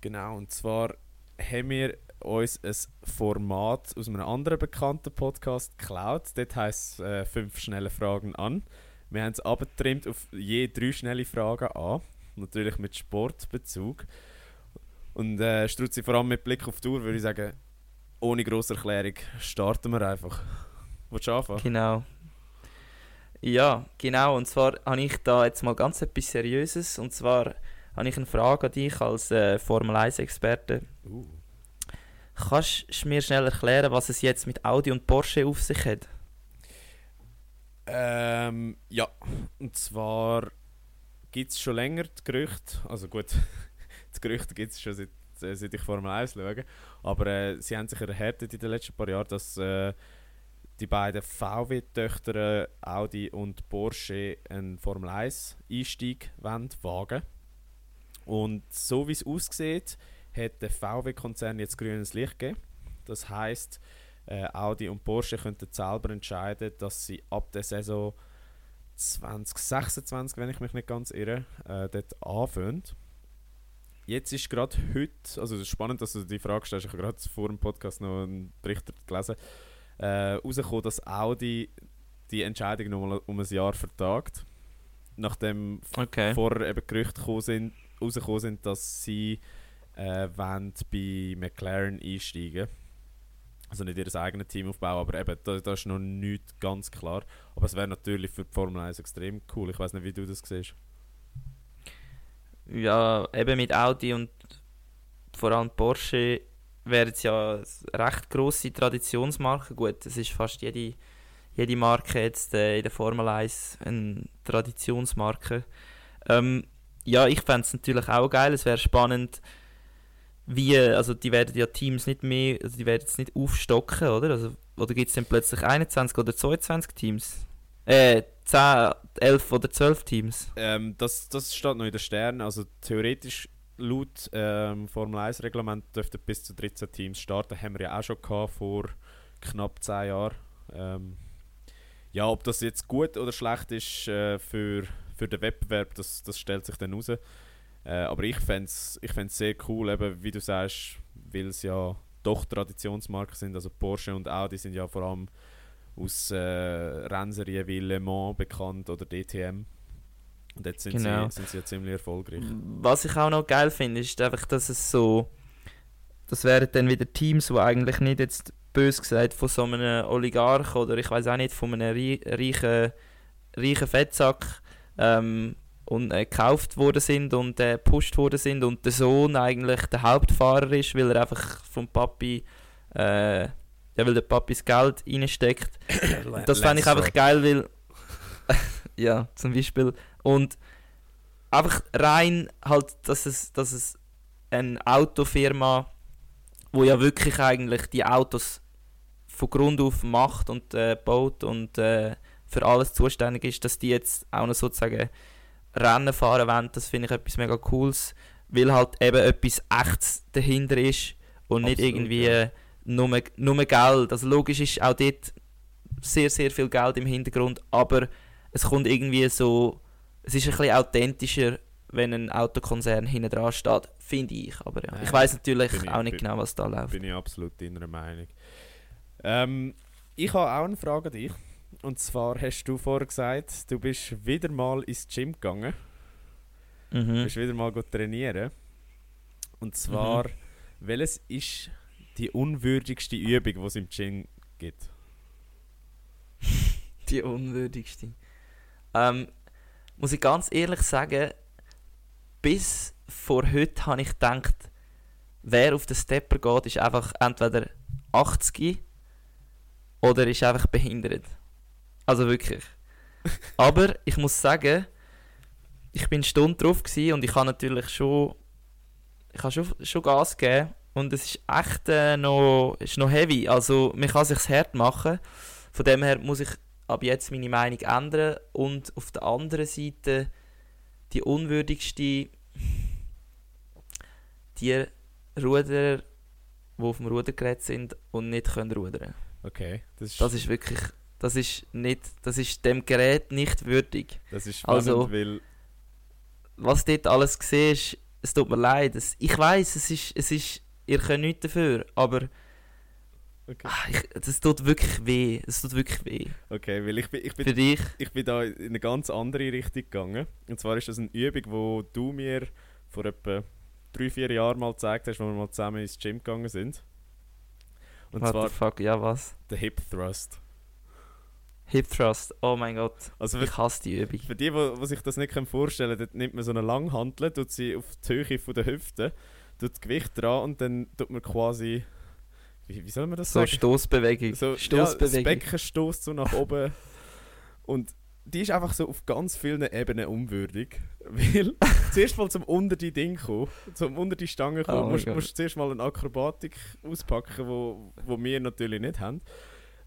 Genau, und zwar haben wir uns ein Format aus einem anderen bekannten Podcast geklaut. Dort heisst äh, «Fünf schnelle Fragen an». Wir haben es abgetrimmt auf je drei schnelle Fragen an. Natürlich mit Sportbezug. Und äh, Struzzi, vor allem mit Blick auf die Uhr, würde ich sagen, ohne grosse Erklärung starten wir einfach. Willst du anfangen? Genau. Ja, genau. Und zwar habe ich da jetzt mal ganz etwas Seriöses. Und zwar habe ich eine Frage an dich als äh, Formel 1-Experte. Uh. Kannst du mir schnell erklären, was es jetzt mit Audi und Porsche auf sich hat? Ähm, ja. Und zwar gibt es schon länger die Gerüchte, also gut, die Gerüchte gibt es schon seit, äh, seit ich Formel 1 schaue, aber äh, sie haben sich erhärtet in den letzten paar Jahren, dass äh, die beiden VW-Töchter Audi und Porsche einen Formel 1-Einstieg wagen Und so wie es aussieht, hat der VW-Konzern jetzt grünes Licht gegeben. Das heißt, äh, Audi und Porsche könnten selber entscheiden, dass sie ab der Saison 2026, wenn ich mich nicht ganz irre, äh, dort anfangen. Jetzt ist gerade heute, also es ist spannend, dass du die Frage stellst, ich habe gerade vor dem Podcast noch einen Bericht gelesen, äh, rausgekommen, dass Audi die Entscheidung nochmal um ein Jahr vertagt. Nachdem okay. vorher eben Gerüchte sind, rausgekommen sind, dass sie äh, bei McLaren einsteigen also nicht ihr eigenes Team aufbauen, aber eben, da, da ist noch nicht ganz klar. Aber es wäre natürlich für die Formel 1 extrem cool. Ich weiß nicht, wie du das siehst. Ja, eben mit Audi und vor allem Porsche wären es ja recht grosse Traditionsmarken. Gut, es ist fast jede, jede Marke jetzt äh, in der Formel 1 eine Traditionsmarke. Ähm, ja, ich fände es natürlich auch geil. Es wäre spannend, wie, also die werden ja Teams nicht mehr, also die werden jetzt nicht aufstocken, oder? Also, oder gibt es dann plötzlich 21 oder 22 Teams? Äh, 10, 11 oder 12 Teams? Ähm, das, das steht noch in den Sternen, also theoretisch laut ähm, Formel 1 Reglement dürften bis zu 13 Teams starten, haben wir ja auch schon gehabt vor knapp 10 Jahren. Ähm, ja, ob das jetzt gut oder schlecht ist äh, für, für den Wettbewerb, das, das stellt sich dann raus. Äh, aber ich fände es ich sehr cool, eben, wie du sagst, weil es ja doch Traditionsmarken sind. Also Porsche und Audi sind ja vor allem aus äh, Rennserien wie Le Mans bekannt oder DTM. Und jetzt sind, genau. sie, sind sie ja ziemlich erfolgreich. Was ich auch noch geil finde, ist einfach, dass es so. Das wären dann wieder Teams, die eigentlich nicht jetzt bös gesagt von so einem Oligarch oder ich weiß auch nicht, von einem reichen, reichen Fettsack ähm, und äh, gekauft worden sind und äh, gepusht worden sind und der Sohn eigentlich der Hauptfahrer ist, weil er einfach vom Papi äh, ja, weil der Papi das Geld reinsteckt. das fände ich einfach geil, weil ja, zum Beispiel und einfach rein halt, dass es, dass es eine Autofirma, wo ja wirklich eigentlich die Autos von Grund auf macht und äh, baut und äh, für alles zuständig ist, dass die jetzt auch noch sozusagen Rennen fahren wollen, das finde ich etwas mega Cooles, weil halt eben etwas Echtes dahinter ist und Absolut, nicht irgendwie ja. Nur, nur Geld. Also logisch ist auch dort sehr, sehr viel Geld im Hintergrund, aber es kommt irgendwie so, es ist ein bisschen authentischer, wenn ein Autokonzern hinten dran steht, finde ich. Aber ja, ich weiß natürlich auch ich, nicht bin, genau, was da läuft. Bin ich absolut deiner Meinung. Ähm, ich habe auch eine Frage an dich. Und zwar hast du vorher gesagt, du bist wieder mal ins Gym gegangen. Mhm. Du bist wieder mal trainieren. Und zwar, mhm. welches ist die unwürdigste Übung, die es im Gym gibt? die unwürdigste. Ähm, muss ich ganz ehrlich sagen, bis vor heute habe ich gedacht, wer auf den Stepper geht, ist einfach entweder 80 oder ist einfach behindert. Also wirklich. Aber ich muss sagen, ich bin Stunde drauf und ich habe natürlich schon, ich habe schon, schon Gas gegeben und es ist echt äh, noch, ist noch heavy. Also man kann sich hart machen. Von dem her muss ich ab jetzt meine Meinung ändern und auf der anderen Seite die unwürdigste die Ruderer, die auf dem Rudergerät sind und nicht können rudern. Okay, das ist, das ist wirklich das ist nicht, das ist dem Gerät nicht würdig. Das ist spannend, also, weil was dort alles siehst, es tut mir leid. Es, ich weiß, es ist, es ist, ihr könnt nichts dafür, aber okay. ach, ich, das tut wirklich weh. Es tut wirklich weh. Okay, weil ich bin, ich bin, Für dich? ich bin da in eine ganz andere Richtung gegangen. Und zwar ist das eine Übung, wo du mir vor etwa drei, vier Jahren mal gezeigt hast, wo wir mal zusammen ins Gym gegangen sind. Und What zwar the fuck, ja was? Der Hip Thrust. Hip Thrust, oh mein Gott. Also ich hasse die Übung. Für die, die, sich das nicht vorstellen können, nimmt man so eine Langhantel, tut sie auf die Höhe von der Hüfte, tut das Gewicht dran und dann tut man quasi. Wie, wie soll man das so sagen? Stoßbewegung. So, Stoßbewegung. Ja, das Becken stoßt so nach oben. und die ist einfach so auf ganz vielen Ebenen unwürdig. Weil zuerst mal zum unter die Ding kommen, zum unter die Stange kommen, Oh musst du zuerst mal eine Akrobatik auspacken, wo, wo wir natürlich nicht haben.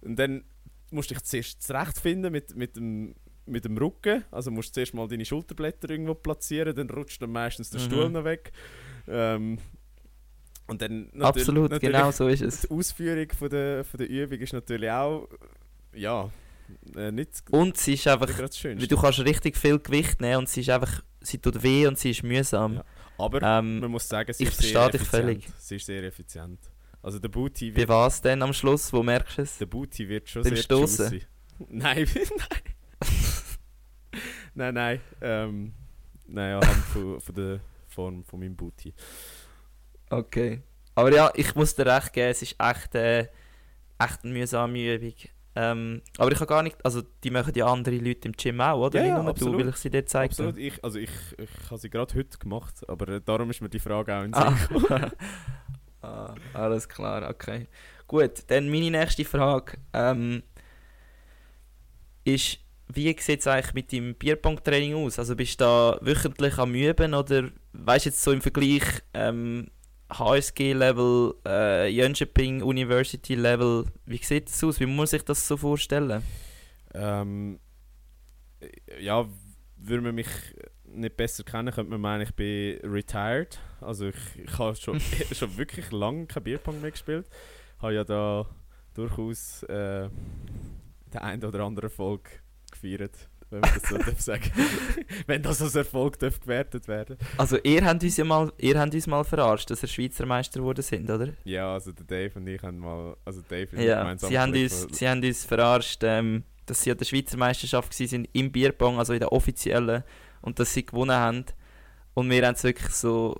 Und dann musst du dich zuerst zurechtfinden mit, mit, dem, mit dem Rücken. Also musst du zuerst mal deine Schulterblätter irgendwo platzieren, dann rutscht dann meistens der Mhm. Stuhl noch weg. Ähm, und dann Absolut, natürlich genau so ist es. die Ausführung von der, von der Übung ist natürlich auch ja, äh, nicht Und sie ist einfach, weil du kannst richtig viel Gewicht nehmen und sie ist einfach, sie tut weh und sie ist mühsam. Ja. Aber Ähm, man muss sagen, sie ich ist sehr dich effizient. völlig. Sie ist sehr effizient. Also der Booty Bei wird, was denn am Schluss? Wo merkst du es? der Booty wird schon Beim sehr Stossen? juicy. Nein, nein. nein, nein. Ähm, nein, anhand von, von der Form von meinem Booty. Okay. Aber ja, ich muss dir recht geben, es ist echt, äh, echt eine mühsame Übung. Ähm, aber ich habe gar nicht, also die machen ja andere Leute im Gym auch, oder? Ja, ja, Nicht nur absolut. du, weil ich sie dir gezeigt Absolut. Ich, also ich, ich habe sie gerade heute gemacht, aber äh, darum ist mir die Frage auch in Ah. Ah, alles klar, okay. Gut, dann meine nächste Frage ähm, ist, wie sieht es eigentlich mit deinem Bierpong-Training aus? Also bist du da wöchentlich am Üben oder weißt jetzt so im Vergleich ähm, HSG-Level, äh, Jönköping University-Level, wie sieht es aus? Wie muss man sich das so vorstellen? Ähm, ja, würde man mich nicht besser kennen, könnte man meinen, ich bin retired. Also ich, ich habe schon, schon wirklich lange kein Bierpong mehr gespielt. Habe ja da durchaus äh, den einen oder anderen Erfolg gefeiert, wenn man das so darf sagen. wenn das als Erfolg darf gewertet werden. Also ihr habt uns ja mal, ihr habt uns mal verarscht, dass ihr Schweizer Meister geworden sind, oder? Ja, also der Dave und ich haben mal, also Dave ist Ja, gemeinsam sie haben, uns, sie haben uns verarscht, ähm, dass sie an der Schweizer Meisterschaft waren im Bierpong, also in der offiziellen, und dass sie gewonnen haben. Und wir haben es wirklich so,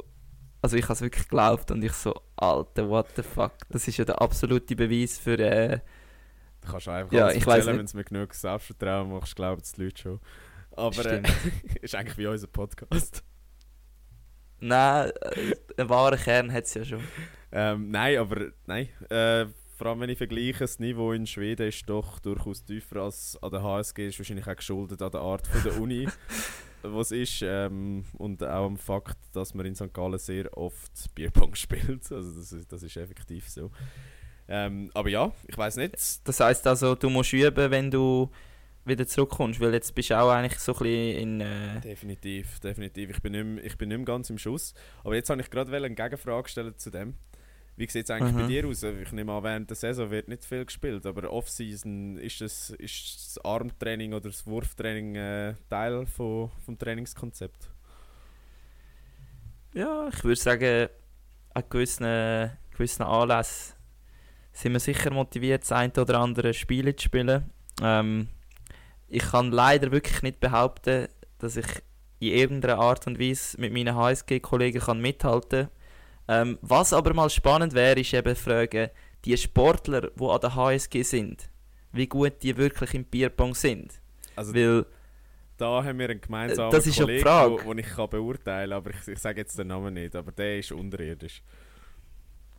also ich habe es wirklich geglaubt und ich so, Alter, what the fuck, das ist ja der absolute Beweis für, äh, Du kannst einfach Ja, alles erzählen, wenn du mir genug Selbstvertrauen machst, glauben es die Leute schon. Aber äh, ist eigentlich wie unser Podcast. nein, äh, einen wahren Kern hat es ja schon. Ähm, nein, aber nein. Äh, vor allem wenn ich vergleiche, das Niveau in Schweden ist doch durchaus tiefer als an der HSG. Ist wahrscheinlich auch geschuldet an der Art von der Uni, was ist. Ähm, und auch am Fakt, dass man in St. Gallen sehr oft Bierpong spielt. Also das ist, das ist effektiv so. Ähm, aber ja, ich weiß nicht. Das heisst also, du musst üben, wenn du wieder zurückkommst, weil jetzt bist du auch eigentlich so ein bisschen in... Äh, Definitiv, definitiv. Ich bin, nicht mehr, ich bin nicht mehr ganz im Schuss. Aber jetzt habe ich gerade eine Gegenfrage gestellt zu dem. Wie sieht es eigentlich bei Mhm. dir aus? Ich nehme an, während der Saison wird nicht viel gespielt, aber Off-Season ist das, ist das Armtraining oder das Wurftraining äh, Teil von, vom Trainingskonzept? Ja, ich würde sagen, an gewissen, gewissen Anlässen sind wir sicher motiviert, das eine oder andere Spiel zu spielen. Ähm, ich kann leider wirklich nicht behaupten, dass ich in irgendeiner Art und Weise mit meinen HSG-Kollegen kann mithalten kann. Ähm, was aber mal spannend wäre, ist eben zu fragen, die Sportler, die an der HSG sind, wie gut die wirklich im Bierpong sind. Also Weil, da haben wir einen gemeinsamen Das ist ja die Kollegen, Frage. wo, wo ich kann beurteilen kann, aber ich, ich sage jetzt den Namen nicht, aber der ist unterirdisch.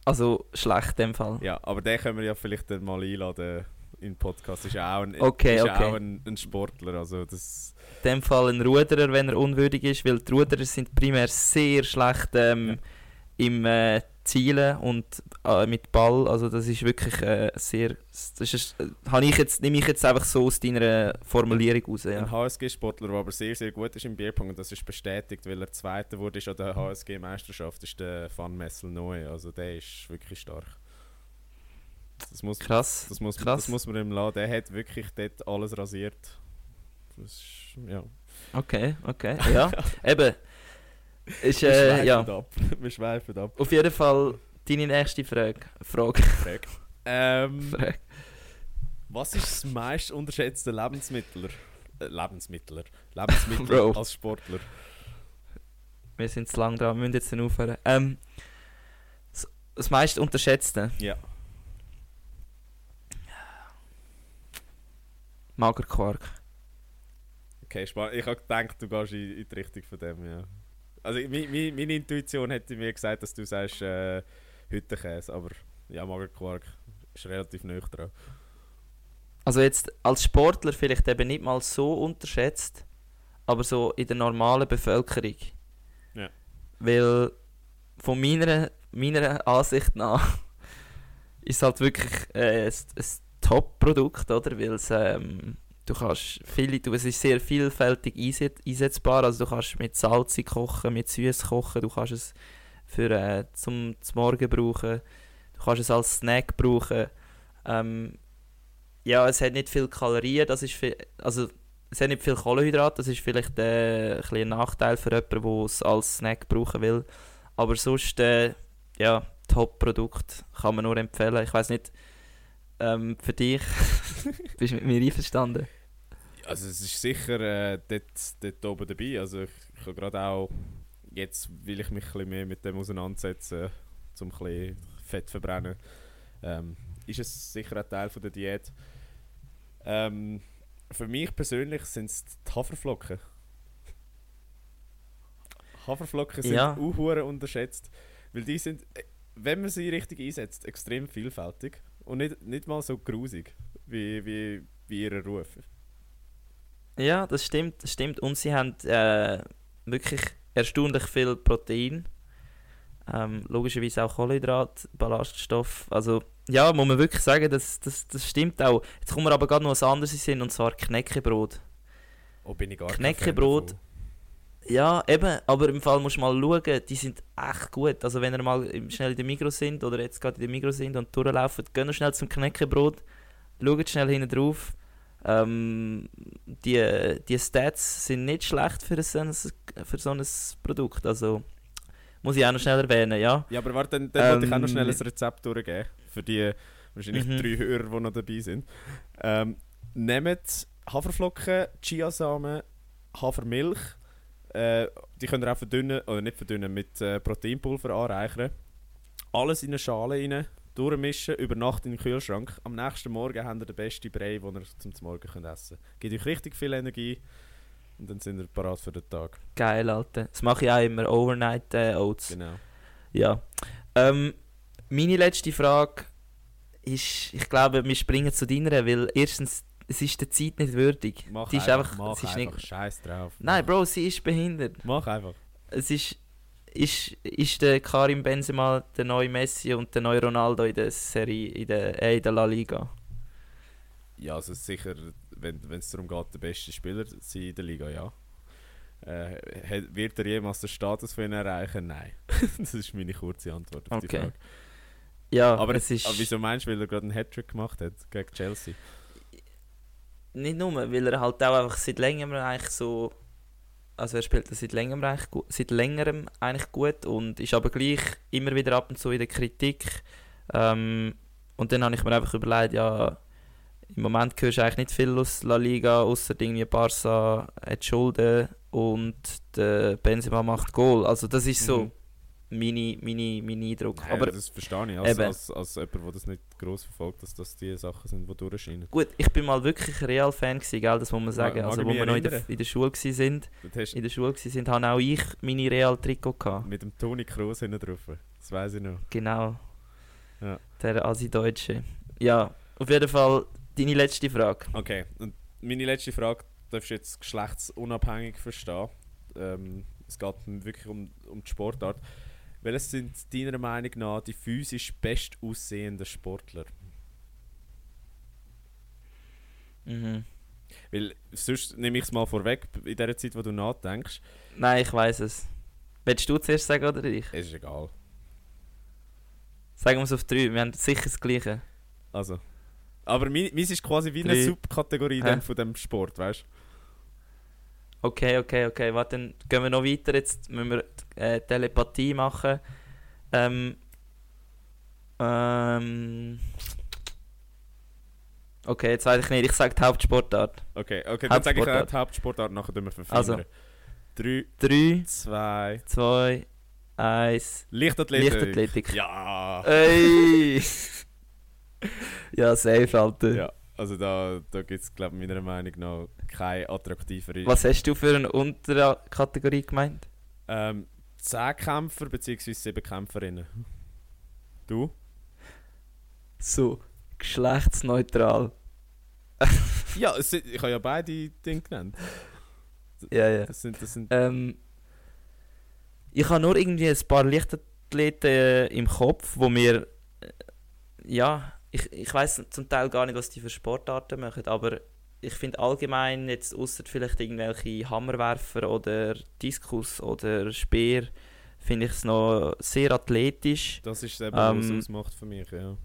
Also schlecht in dem Fall. Ja, aber den können wir ja vielleicht dann mal einladen in den Podcast. Ist ja auch ein, Okay, ist ja okay. auch ein, ein Sportler, also das... in dem Fall ein Ruderer, wenn er unwürdig ist, weil die Ruderer sind primär sehr schlecht ähm, im äh, Zielen und äh, mit Ball. Also das ist wirklich äh, sehr. Das ist, äh, ich jetzt, nehme ich jetzt einfach so aus deiner Formulierung raus. Ein Ja. HSG-Sportler, der aber sehr, sehr gut ist im Bierpong und das ist bestätigt, weil er Zweiter wurde an der HSG-Meisterschaft, ist der Van Messel neu. Also der ist wirklich stark. Das muss, Krass. das muss, krass. das muss man ihm lassen. Der hat wirklich dort alles rasiert. Das ist, ja. Okay, okay. Ja, eben. Ist, Wir äh, schweifen ja. ab. Wir schweifen ab. Auf jeden Fall deine nächste Frage. Frage. Frage. ähm, Frage. was ist das meist unterschätzte Lebensmittel? Äh, Lebensmittler. Lebensmittel als Sportler. Wir sind zu lang dran, wir müssen jetzt dann aufhören. Ähm, das, das meist Unterschätzte. Ja. Magerquark. Okay, spannend. Ich habe gedacht, du gehst in, in die Richtung von dem, ja. Also mi, mi, meine Intuition hätte mir gesagt, dass du sagst äh, Hüttenkäse, aber ja, Magerquark ist relativ nüch dran. also jetzt als Sportler vielleicht eben nicht mal so unterschätzt, aber so in der normalen Bevölkerung. Ja. Weil von meiner, meiner Ansicht nach ist halt wirklich äh, ein, ein Top-Produkt, oder? Weil es, ähm, du kannst viele, du, es ist sehr vielfältig einset, einsetzbar, also du kannst mit salzig kochen, mit süß kochen, du kannst es für äh, zum, zum Morgen brauchen, du kannst es als Snack brauchen. Ähm, ja, es hat nicht viel Kalorien, das ist viel, also es hat nicht viel Kohlenhydrat, das ist vielleicht äh, ein, ein Nachteil für jemanden, der es als Snack brauchen will. Aber sonst, äh, ja, Top-Produkt, kann man nur empfehlen. Ich weiß nicht, ähm, für dich, bist du mit mir einverstanden? Also es ist sicher äh, dort, dort oben dabei. Also ich, ich habe gerade auch, jetzt will ich mich ein bisschen mehr mit dem auseinandersetzen, um ein bisschen Fett verbrennen. Ähm, ist es sicher ein Teil von der Diät. Ähm, für mich persönlich sind es die Haferflocken. Haferflocken sind Ja. auch unterschätzt, weil die sind, äh, wenn man sie richtig einsetzt, extrem vielfältig und nicht, nicht mal so grusig wie, wie, wie ihre Ruf. Ja, das stimmt, das stimmt. Und sie haben äh, wirklich erstaunlich viel Protein. Ähm, logischerweise auch Kohlenhydrat, Ballaststoff. Also, ja, muss man wirklich sagen, das, das, das stimmt auch. Jetzt kommen wir aber gerade noch was anderes in Sinn, und zwar Knäckebrot. Oh, bin ich gar Knäckebrot. Ja, eben, aber im Fall musst du mal schauen, die sind echt gut. Also wenn ihr mal schnell in der Migros sind oder jetzt gerade in der Migros sind und durchlaufen, geht schnell zum Knäckebrot, schaut schnell hinten drauf. Ähm, die, die Stats sind nicht schlecht für so ein, für so ein Produkt, also muss ich auch noch schnell erwähnen, ja. Ja, aber warte, dann, dann wollte ich auch noch Ähm, schnell ein Rezept durchgeben. Für die wahrscheinlich Mhm. drei Hörer, die noch dabei sind. Ähm, nehmt Haferflocken, Chiasamen, Hafermilch. Äh, die könnt ihr auch verdünnen, oder nicht verdünnen, mit äh, Proteinpulver anreichern. Alles in eine Schale rein, durchmischen, über Nacht in den Kühlschrank. Am nächsten Morgen habt ihr den besten Brei, den ihr zum Morgen könnt essen könnt. Gibt euch richtig viel Energie und dann sind ihr parat für den Tag. Geil, Alter. Das mache ich auch immer, Overnight äh, Oats. Genau. Ja. Ähm, meine letzte Frage ist, ich glaube, wir springen zu deiner, weil erstens, es ist der Zeit nicht würdig. Mach sie ist einfach, einfach, mach sie ist einfach. nicht, Scheiß drauf. Nein. Bro, sie ist behindert. Mach einfach. Es ist, ist, ist der Karim Benzema der neue Messi und der neue Ronaldo in der Serie, in der, äh, in der La Liga. Ja, also sicher, wenn es darum geht, der beste Spieler zu in der Liga, ja. Äh, wird er jemals den Status von ihnen erreichen? Nein. das ist meine kurze Antwort auf die Okay. Frage. Ja, Aber, es ist aber wieso meinst du, weil er gerade einen Hattrick gemacht hat gegen Chelsea? Nicht nur, weil er halt auch einfach seit längerem eigentlich so, also er spielt das seit längerem eigentlich, gu- seit längerem eigentlich gut und ist aber gleich immer wieder ab und zu in der Kritik. Ähm, und dann habe ich mir einfach überlegt, ja, im Moment hörst du eigentlich nicht viel aus La Liga, außer irgendwie Barca hat Schulden und der Benzema macht Goal. Also das ist so Mhm. Meine, meine, mein Eindruck. Nein, aber das verstehe ich als, eben. als, als jemand, der das nicht gross verfolgt, dass das die Sachen sind, die durchscheinen. gut, ich bin mal wirklich ein Real-Fan das muss man sagen. mag also mich wir noch in der, in der Schule hast in der Schule sind, habe auch ich meine Real-Trikot gehabt. mit dem Toni Kroos hinten drauf. Das weiß ich noch. Genau. Ja. Der Asi-Deutsche. Ja, auf jeden Fall deine letzte Frage. Okay, und meine letzte Frage darfst du jetzt geschlechtsunabhängig verstehen. Ähm, es geht wirklich um, um die Sportart. Welches sind deiner Meinung nach die physisch best aussehenden Sportler? Mhm. Weil sonst nehme ich es mal vorweg, in der Zeit, wo du nachdenkst. Nein, ich weiß es. Willst du zuerst sagen oder ich? Es ist egal. Sagen wir es auf drei, wir haben sicher das Gleiche. Also. Aber meins ist quasi wie eine Drei. Subkategorie von dem Sport, weißt du? Okay, okay, okay. Warte, dann gehen wir noch weiter. Jetzt müssen wir äh, Telepathie machen. Ähm. Ähm. Okay, jetzt weiß ich nicht. Ich sage die Hauptsportart. Okay, okay, dann sage ich auch die Hauptsportart, nachher tun wir verfeinern. Also. 3, 3, 2, 2, 1. Lichtathletik. Lichtathletik. Ja! Ey! ja, safe, Alter. Ja, also da, da gibt es, glaube ich, meiner Meinung nach keine attraktivere. Was hast du für eine Unterkategorie gemeint? Ähm, 10 Kämpfer bzw. 7 Kämpferinnen. Du? So, geschlechtsneutral. ja, es sind, ich habe ja beide Dinge genannt. ja, ja. Das sind, das sind Ähm, ich habe nur irgendwie ein paar Leichtathleten äh, im Kopf, wo mir äh, ja, ich, ich weiß zum Teil gar nicht, was die für Sportarten machen, aber ich finde allgemein jetzt außer vielleicht irgendwelche Hammerwerfer oder Diskus oder Speer finde ich es noch sehr athletisch, das ist eben, was es ähm, ausmacht für mich, ja.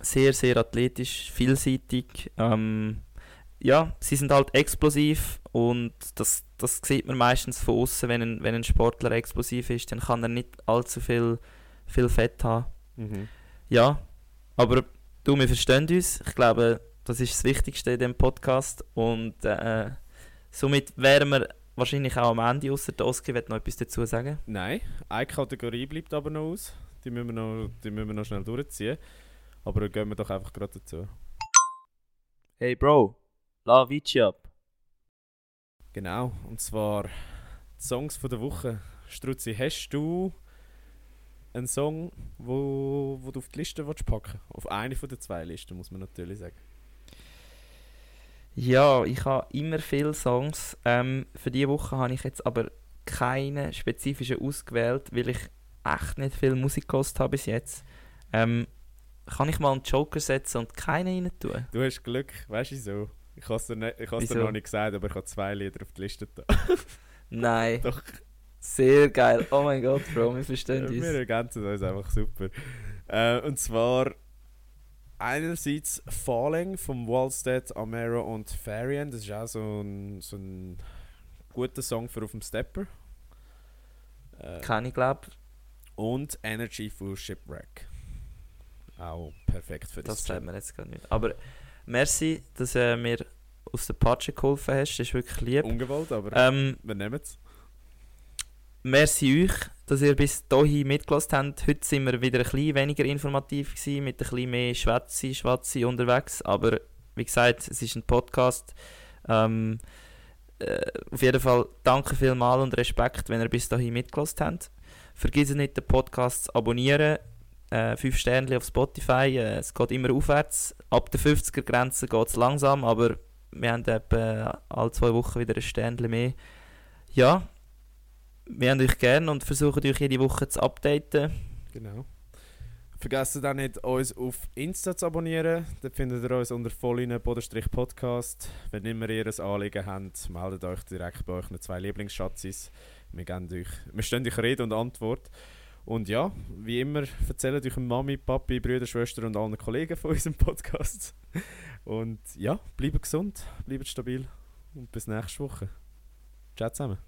sehr sehr athletisch, vielseitig. Ähm, ja, sie sind halt explosiv und das, das sieht man meistens von außen, wenn ein, wenn ein Sportler explosiv ist, dann kann er nicht allzu viel, viel Fett haben. Mhm. Ja, aber du, wir verstehen uns. Ich glaube, das ist das Wichtigste in dem Podcast und äh, somit wären wir wahrscheinlich auch am Ende, außer der Oski wird noch etwas dazu sagen. Nein, eine Kategorie bleibt aber noch aus. Die müssen wir noch, die müssen wir noch schnell durchziehen. Aber dann gehen wir doch einfach gerade dazu. Hey Bro, la Vici ab. Genau, und zwar die Songs von der Woche. Struzzi, hast du einen Song, wo, wo du auf die Liste willst packen Auf eine von den zwei Listen, muss man natürlich sagen. Ja, ich habe immer viele Songs. Ähm, für diese Woche habe ich jetzt aber keine spezifischen ausgewählt, weil ich echt nicht viel Musik gehört habe bis jetzt. Ähm, kann ich mal einen Joker setzen und keinen rein tun? Du hast Glück, weißt du so? Ich habe es dir, nicht- ich has dir noch nicht gesagt, aber ich habe zwei Lieder auf die Liste da. Nein. Doch. Sehr geil. Oh mein Gott, Bro, wir verstehen Wir uns. ergänzen uns einfach super. Äh, und zwar einerseits Falling vom Wallstead, Amero und Farian. Das ist auch so ein, so ein guter Song für auf dem Stepper. Äh, Keine, glaube und Energy von Shipwreck. Auch perfekt für Das das. sagt man jetzt gar nicht. Aber merci, dass du äh, mir aus der Patsche geholfen hast. Das ist wirklich lieb. Ungewollt, aber Ähm, wir nehmen es. Merci euch, dass ihr bis hierhin mitgelassen habt. Heute sind wir wieder ein bisschen weniger informativ gewesen, mit ein bisschen mehr Schwätzi, Schwatzi unterwegs. Aber wie gesagt, es ist ein Podcast. Ähm, äh, auf jeden Fall danke vielmals und Respekt, wenn ihr bis dahin mitgelassen habt. Vergiss nicht, den Podcast zu abonnieren. Äh, 5 Sterne auf Spotify. Äh, es geht immer aufwärts. Ab der 50er-Grenze geht es langsam, aber wir haben etwa alle zwei Wochen wieder ein Sternchen mehr. Ja, wir haben euch gern und versuchen euch jede Woche zu updaten. Genau. Vergesst dann nicht, uns auf Insta zu abonnieren. Dort findet ihr uns unter vollinen-podcast. Wenn immer ihr ein Anliegen habt, meldet euch direkt bei euch zwei Lieblingsschatzis. Wir, geben euch, wir stehen euch Rede und Antwort. Und ja, wie immer, erzählt euch Mami, Papi, Brüder, Schwestern und allen Kollegen von unserem Podcast. Und ja, bleibt gesund, bleibt stabil und bis nächste Woche. Ciao zusammen.